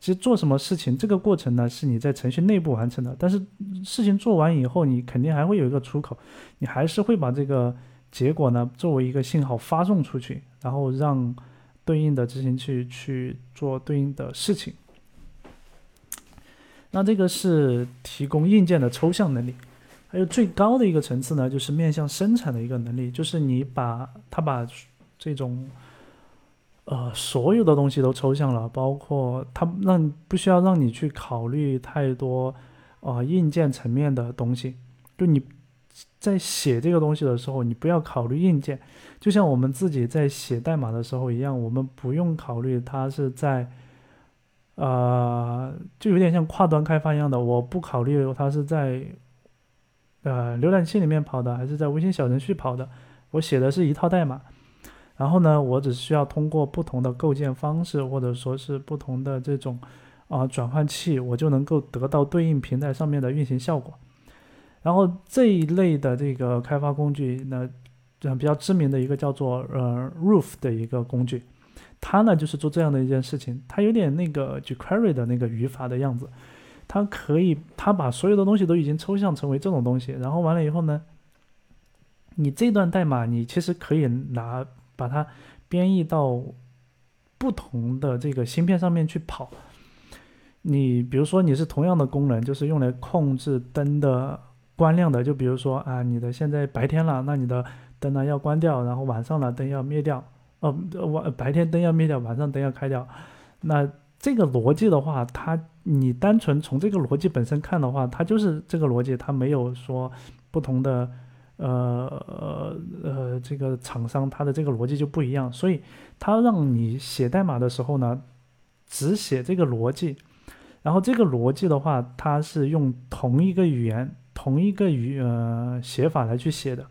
其实做什么事情这个过程呢是你在程序内部完成的，但是事情做完以后，你肯定还会有一个出口，你还是会把这个结果呢作为一个信号发送出去，然后让。对应的执行器去做对应的事情，那这个是提供硬件的抽象能力，还有最高的一个层次呢，就是面向生产的一个能力，就是你把它把这种呃所有的东西都抽象了，包括它让不需要让你去考虑太多啊硬件层面的东西，就你。在写这个东西的时候，你不要考虑硬件，就像我们自己在写代码的时候一样，我们不用考虑它是在，呃，就有点像跨端开发一样的，我不考虑它是在，呃，浏览器里面跑的，还是在微信小程序跑的，我写的是一套代码，然后呢，我只需要通过不同的构建方式，或者说是不同的这种啊转换器，我就能够得到对应平台上面的运行效果。然后这一类的这个开发工具呢，比较知名的一个叫做呃 Roof 的一个工具，它呢就是做这样的一件事情，它有点那个 jQuery 的那个语法的样子，它可以它把所有的东西都已经抽象成为这种东西，然后完了以后呢，你这段代码你其实可以拿把它编译到不同的这个芯片上面去跑，你比如说你是同样的功能，就是用来控制灯的。关亮的，就比如说啊，你的现在白天了，那你的灯呢要关掉，然后晚上了灯要灭掉，哦，晚白天灯要灭掉，晚上灯要开掉。那这个逻辑的话，它你单纯从这个逻辑本身看的话，它就是这个逻辑，它没有说不同的，呃呃呃，这个厂商它的这个逻辑就不一样，所以它让你写代码的时候呢，只写这个逻辑，然后这个逻辑的话，它是用同一个语言。同一个语呃写法来去写的，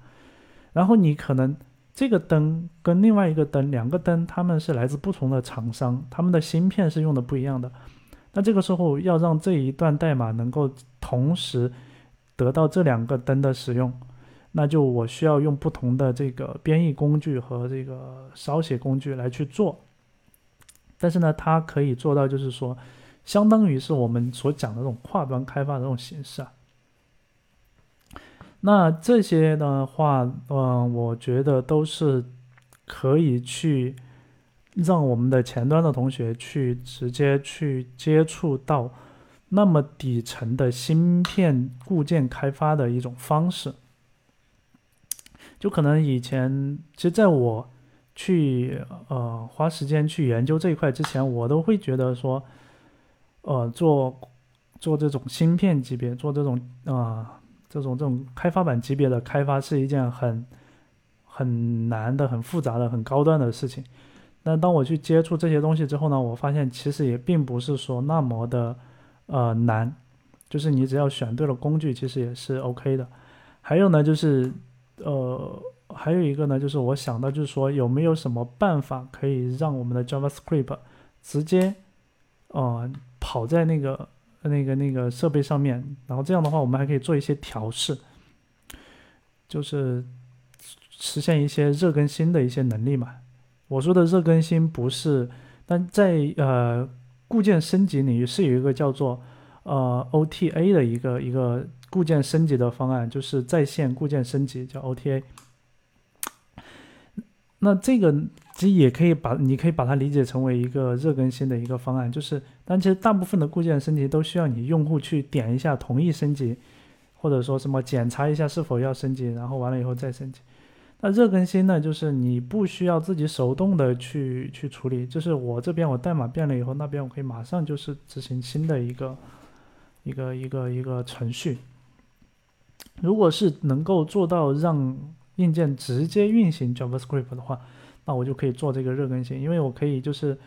然后你可能这个灯跟另外一个灯，两个灯他们是来自不同的厂商，他们的芯片是用的不一样的。那这个时候要让这一段代码能够同时得到这两个灯的使用，那就我需要用不同的这个编译工具和这个烧写工具来去做。但是呢，它可以做到就是说，相当于是我们所讲的这种跨端开发的这种形式啊。那这些的话，嗯，我觉得都是可以去让我们的前端的同学去直接去接触到那么底层的芯片固件开发的一种方式。就可能以前，其实在我去呃花时间去研究这一块之前，我都会觉得说，呃，做做这种芯片级别，做这种啊这种这种开发板级别的开发是一件很很难的、很复杂的、很高端的事情。那当我去接触这些东西之后呢，我发现其实也并不是说那么的呃难，就是你只要选对了工具，其实也是 OK 的。还有呢，就是呃。还有一个呢，就是我想到，就是说有没有什么办法可以让我们的 JavaScript 直接，呃，跑在那个那个那个设备上面，然后这样的话，我们还可以做一些调试，就是实现一些热更新的一些能力嘛。我说的热更新不是，但在呃固件升级领域是有一个叫做呃 OTA 的一个一个固件升级的方案，就是在线固件升级，叫 OTA。那这个其实也可以把，你可以把它理解成为一个热更新的一个方案，就是，但其实大部分的固件升级都需要你用户去点一下同意升级，或者说什么检查一下是否要升级，然后完了以后再升级。那热更新呢，就是你不需要自己手动的去去处理，就是我这边我代码变了以后，那边我可以马上就是执行新的一个一个一个一个程序。如果是能够做到让硬件直接运行 JavaScript 的话，那我就可以做这个热更新，因为我可以就是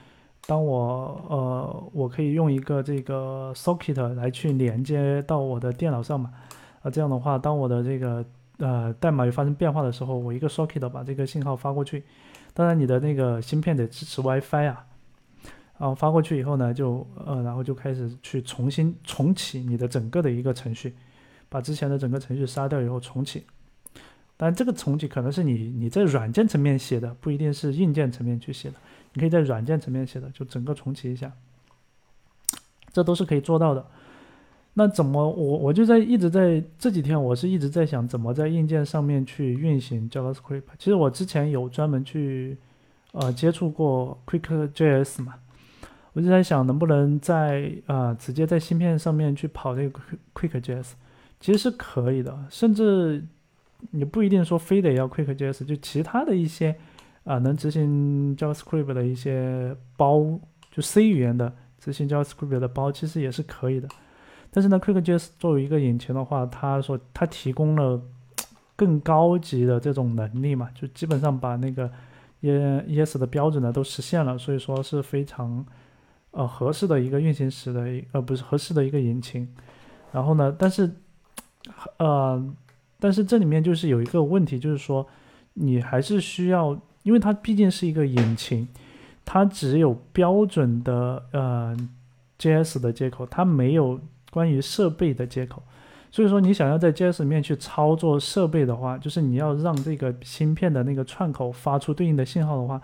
当我呃，我可以用一个这个 socket 来去连接到我的电脑上嘛，啊，这样的话，当我的这个呃代码有发生变化的时候，我一个 socket 把这个信号发过去，当然你的那个芯片得支持 WiFi 啊，然后发过去以后呢，就呃，然后就开始去重新重启你的整个的一个程序，把之前的整个程序杀掉以后重启。但这个重启可能是你你在软件层面写的，不一定是硬件层面去写的。你可以在软件层面写的，就整个重启一下，这都是可以做到的。那怎么我我就在一直在这几天，我是一直在想怎么在硬件上面去运行 JavaScript。其实我之前有专门去呃接触过 QuickJS 嘛，我就在想能不能在呃直接在芯片上面去跑这个 QuickJS，其实是可以的，甚至。你不一定说非得要 QuickJS，就其他的一些啊能执行 JavaScript 的一些包，就 C 语言的执行 JavaScript 的包，其实也是可以的。但是呢，QuickJS 作为一个引擎的话，它说它提供了 [tsk] 更高级的这种能力嘛，就基本上把那个 ES 的标准呢都实现了，所以说是非常呃合适的一个运行时的呃不是合适的一个引擎。然后呢，但是呃。但是这里面就是有一个问题，就是说，你还是需要，因为它毕竟是一个引擎，它只有标准的呃 JS 的接口，它没有关于设备的接口。所以说，你想要在 JS 里面去操作设备的话，就是你要让这个芯片的那个串口发出对应的信号的话，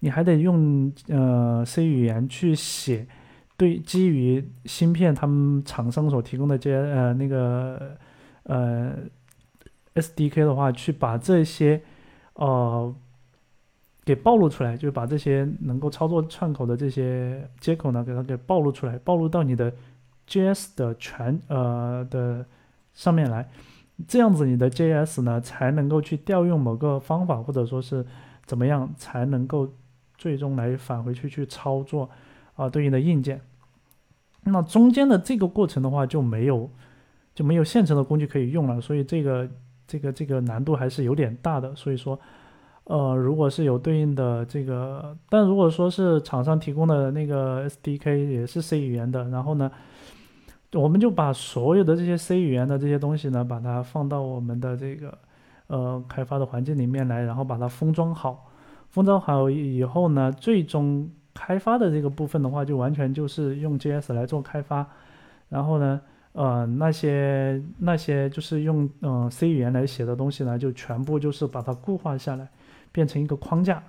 你还得用呃 C 语言去写，对基于芯片他们厂商所提供的这呃那个呃。SDK 的话，去把这些，呃，给暴露出来，就是把这些能够操作串口的这些接口呢，给它给暴露出来，暴露到你的 JS 的全呃的上面来，这样子你的 JS 呢才能够去调用某个方法，或者说是怎么样才能够最终来返回去去操作啊对应的硬件。那中间的这个过程的话就没有就没有现成的工具可以用了，所以这个。这个这个难度还是有点大的，所以说，呃，如果是有对应的这个，但如果说是厂商提供的那个 SDK 也是 C 语言的，然后呢，我们就把所有的这些 C 语言的这些东西呢，把它放到我们的这个呃开发的环境里面来，然后把它封装好，封装好以后呢，最终开发的这个部分的话，就完全就是用 JS 来做开发，然后呢。呃，那些那些就是用嗯 C 语言来写的东西呢，就全部就是把它固化下来，变成一个框架。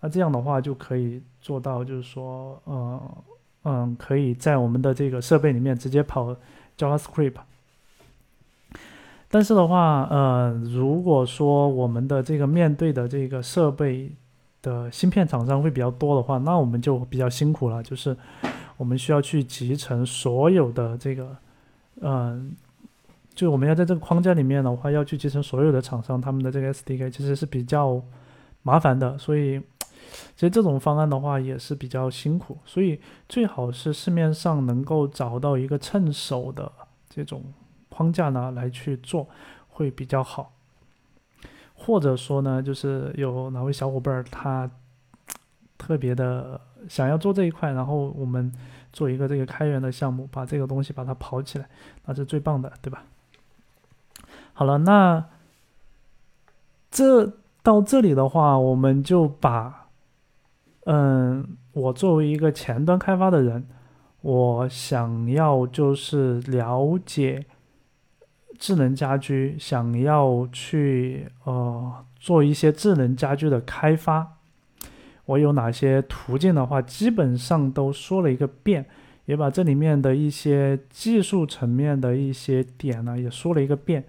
那这样的话就可以做到，就是说，呃，嗯，可以在我们的这个设备里面直接跑 JavaScript。但是的话，呃，如果说我们的这个面对的这个设备的芯片厂商会比较多的话，那我们就比较辛苦了，就是我们需要去集成所有的这个。嗯，就我们要在这个框架里面的话，要去集成所有的厂商他们的这个 SDK，其实是比较麻烦的，所以其实这种方案的话也是比较辛苦，所以最好是市面上能够找到一个趁手的这种框架呢来去做会比较好，或者说呢，就是有哪位小伙伴他特别的想要做这一块，然后我们做一个这个开源的项目，把这个东西把它跑起来，那是最棒的，对吧？好了，那这到这里的话，我们就把，嗯，我作为一个前端开发的人，我想要就是了解智能家居，想要去呃做一些智能家居的开发，我有哪些途径的话，基本上都说了一个遍，也把这里面的一些技术层面的一些点呢，也说了一个遍。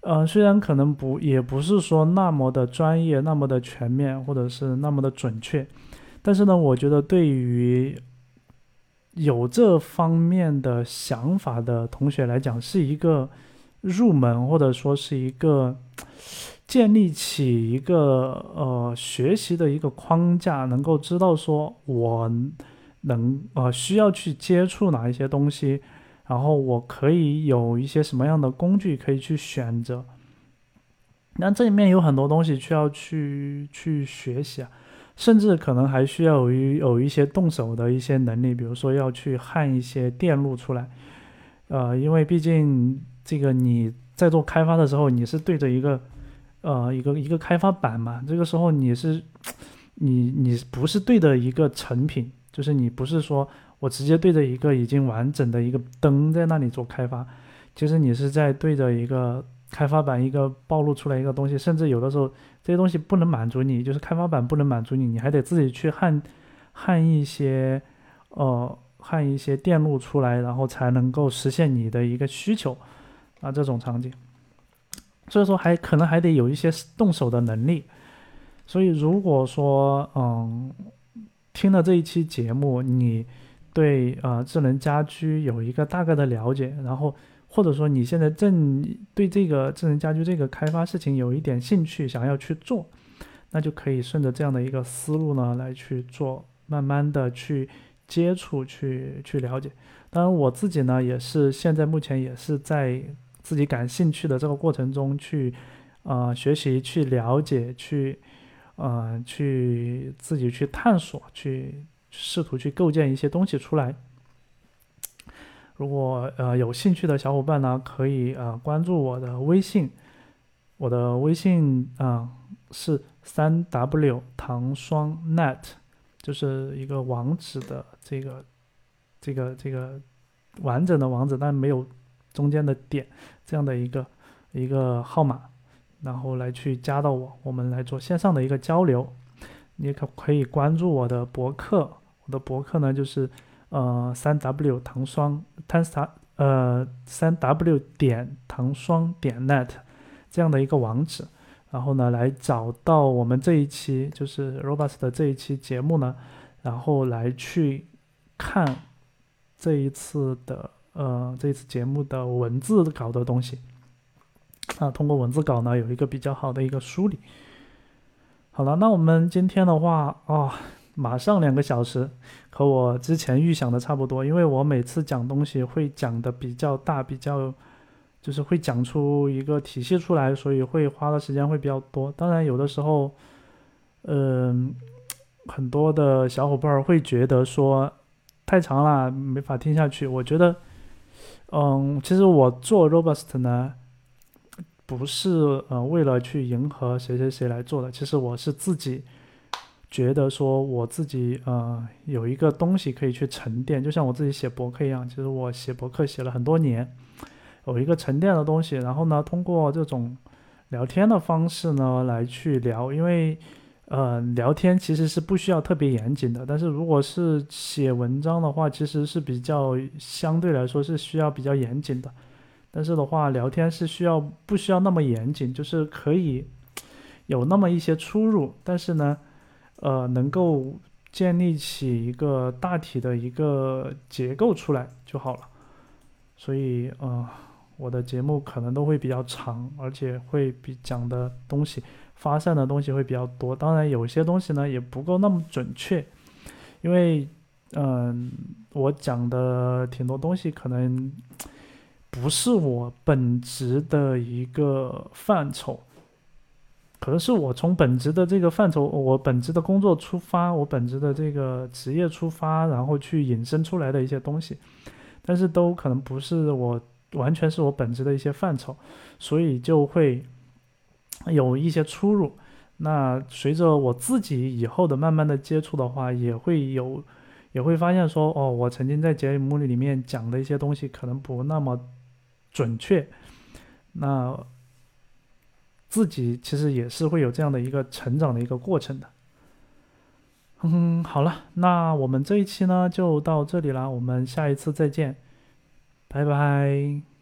呃，虽然可能不，也不是说那么的专业，那么的全面，或者是那么的准确，但是呢，我觉得对于有这方面的想法的同学来讲，是一个入门，或者说是一个建立起一个呃学习的一个框架，能够知道说我能呃需要去接触哪一些东西。然后我可以有一些什么样的工具可以去选择？那这里面有很多东西需要去去学习啊，甚至可能还需要有有一些动手的一些能力，比如说要去焊一些电路出来。呃，因为毕竟这个你在做开发的时候，你是对着一个呃一个一个开发板嘛，这个时候你是你你不是对着一个成品，就是你不是说。我直接对着一个已经完整的一个灯在那里做开发，其实你是在对着一个开发板一个暴露出来一个东西，甚至有的时候这些东西不能满足你，就是开发板不能满足你，你还得自己去焊焊一些呃焊一些电路出来，然后才能够实现你的一个需求啊这种场景，所以说还可能还得有一些动手的能力，所以如果说嗯听了这一期节目你。对呃智能家居有一个大概的了解，然后或者说你现在正对这个智能家居这个开发事情有一点兴趣，想要去做，那就可以顺着这样的一个思路呢来去做，慢慢的去接触，去去了解。当然我自己呢也是现在目前也是在自己感兴趣的这个过程中去呃学习、去了解、去呃去自己去探索、去。试图去构建一些东西出来。如果呃有兴趣的小伙伴呢，可以呃关注我的微信，我的微信啊是三 w 糖霜 net，就是一个网址的这个这个这个完整的网址，但没有中间的点这样的一个一个号码，然后来去加到我，我们来做线上的一个交流。你可可以关注我的博客。我的博客呢，就是呃三 w 糖霜 t a n s t 呃三 w 点糖霜点 net 这样的一个网址，然后呢来找到我们这一期就是 Robust 的这一期节目呢，然后来去看这一次的呃这次节目的文字稿的东西，啊通过文字稿呢有一个比较好的一个梳理。好了，那我们今天的话啊。马上两个小时，和我之前预想的差不多。因为我每次讲东西会讲的比较大，比较就是会讲出一个体系出来，所以会花的时间会比较多。当然，有的时候，嗯，很多的小伙伴会觉得说太长了，没法听下去。我觉得，嗯，其实我做 Robust 呢，不是呃为了去迎合谁谁谁来做的，其实我是自己。觉得说我自己呃有一个东西可以去沉淀，就像我自己写博客一样。其实我写博客写了很多年，有一个沉淀的东西。然后呢，通过这种聊天的方式呢来去聊，因为呃聊天其实是不需要特别严谨的。但是如果是写文章的话，其实是比较相对来说是需要比较严谨的。但是的话，聊天是需要不需要那么严谨，就是可以有那么一些出入。但是呢。呃，能够建立起一个大体的一个结构出来就好了。所以，呃，我的节目可能都会比较长，而且会比讲的东西发散的东西会比较多。当然，有些东西呢也不够那么准确，因为嗯，我讲的挺多东西可能不是我本职的一个范畴。可能是我从本职的这个范畴，我本职的工作出发，我本职的这个职业出发，然后去引申出来的一些东西，但是都可能不是我完全是我本职的一些范畴，所以就会有一些出入。那随着我自己以后的慢慢的接触的话，也会有，也会发现说，哦，我曾经在节目里面讲的一些东西可能不那么准确，那。自己其实也是会有这样的一个成长的一个过程的。嗯，好了，那我们这一期呢就到这里啦，我们下一次再见，拜拜。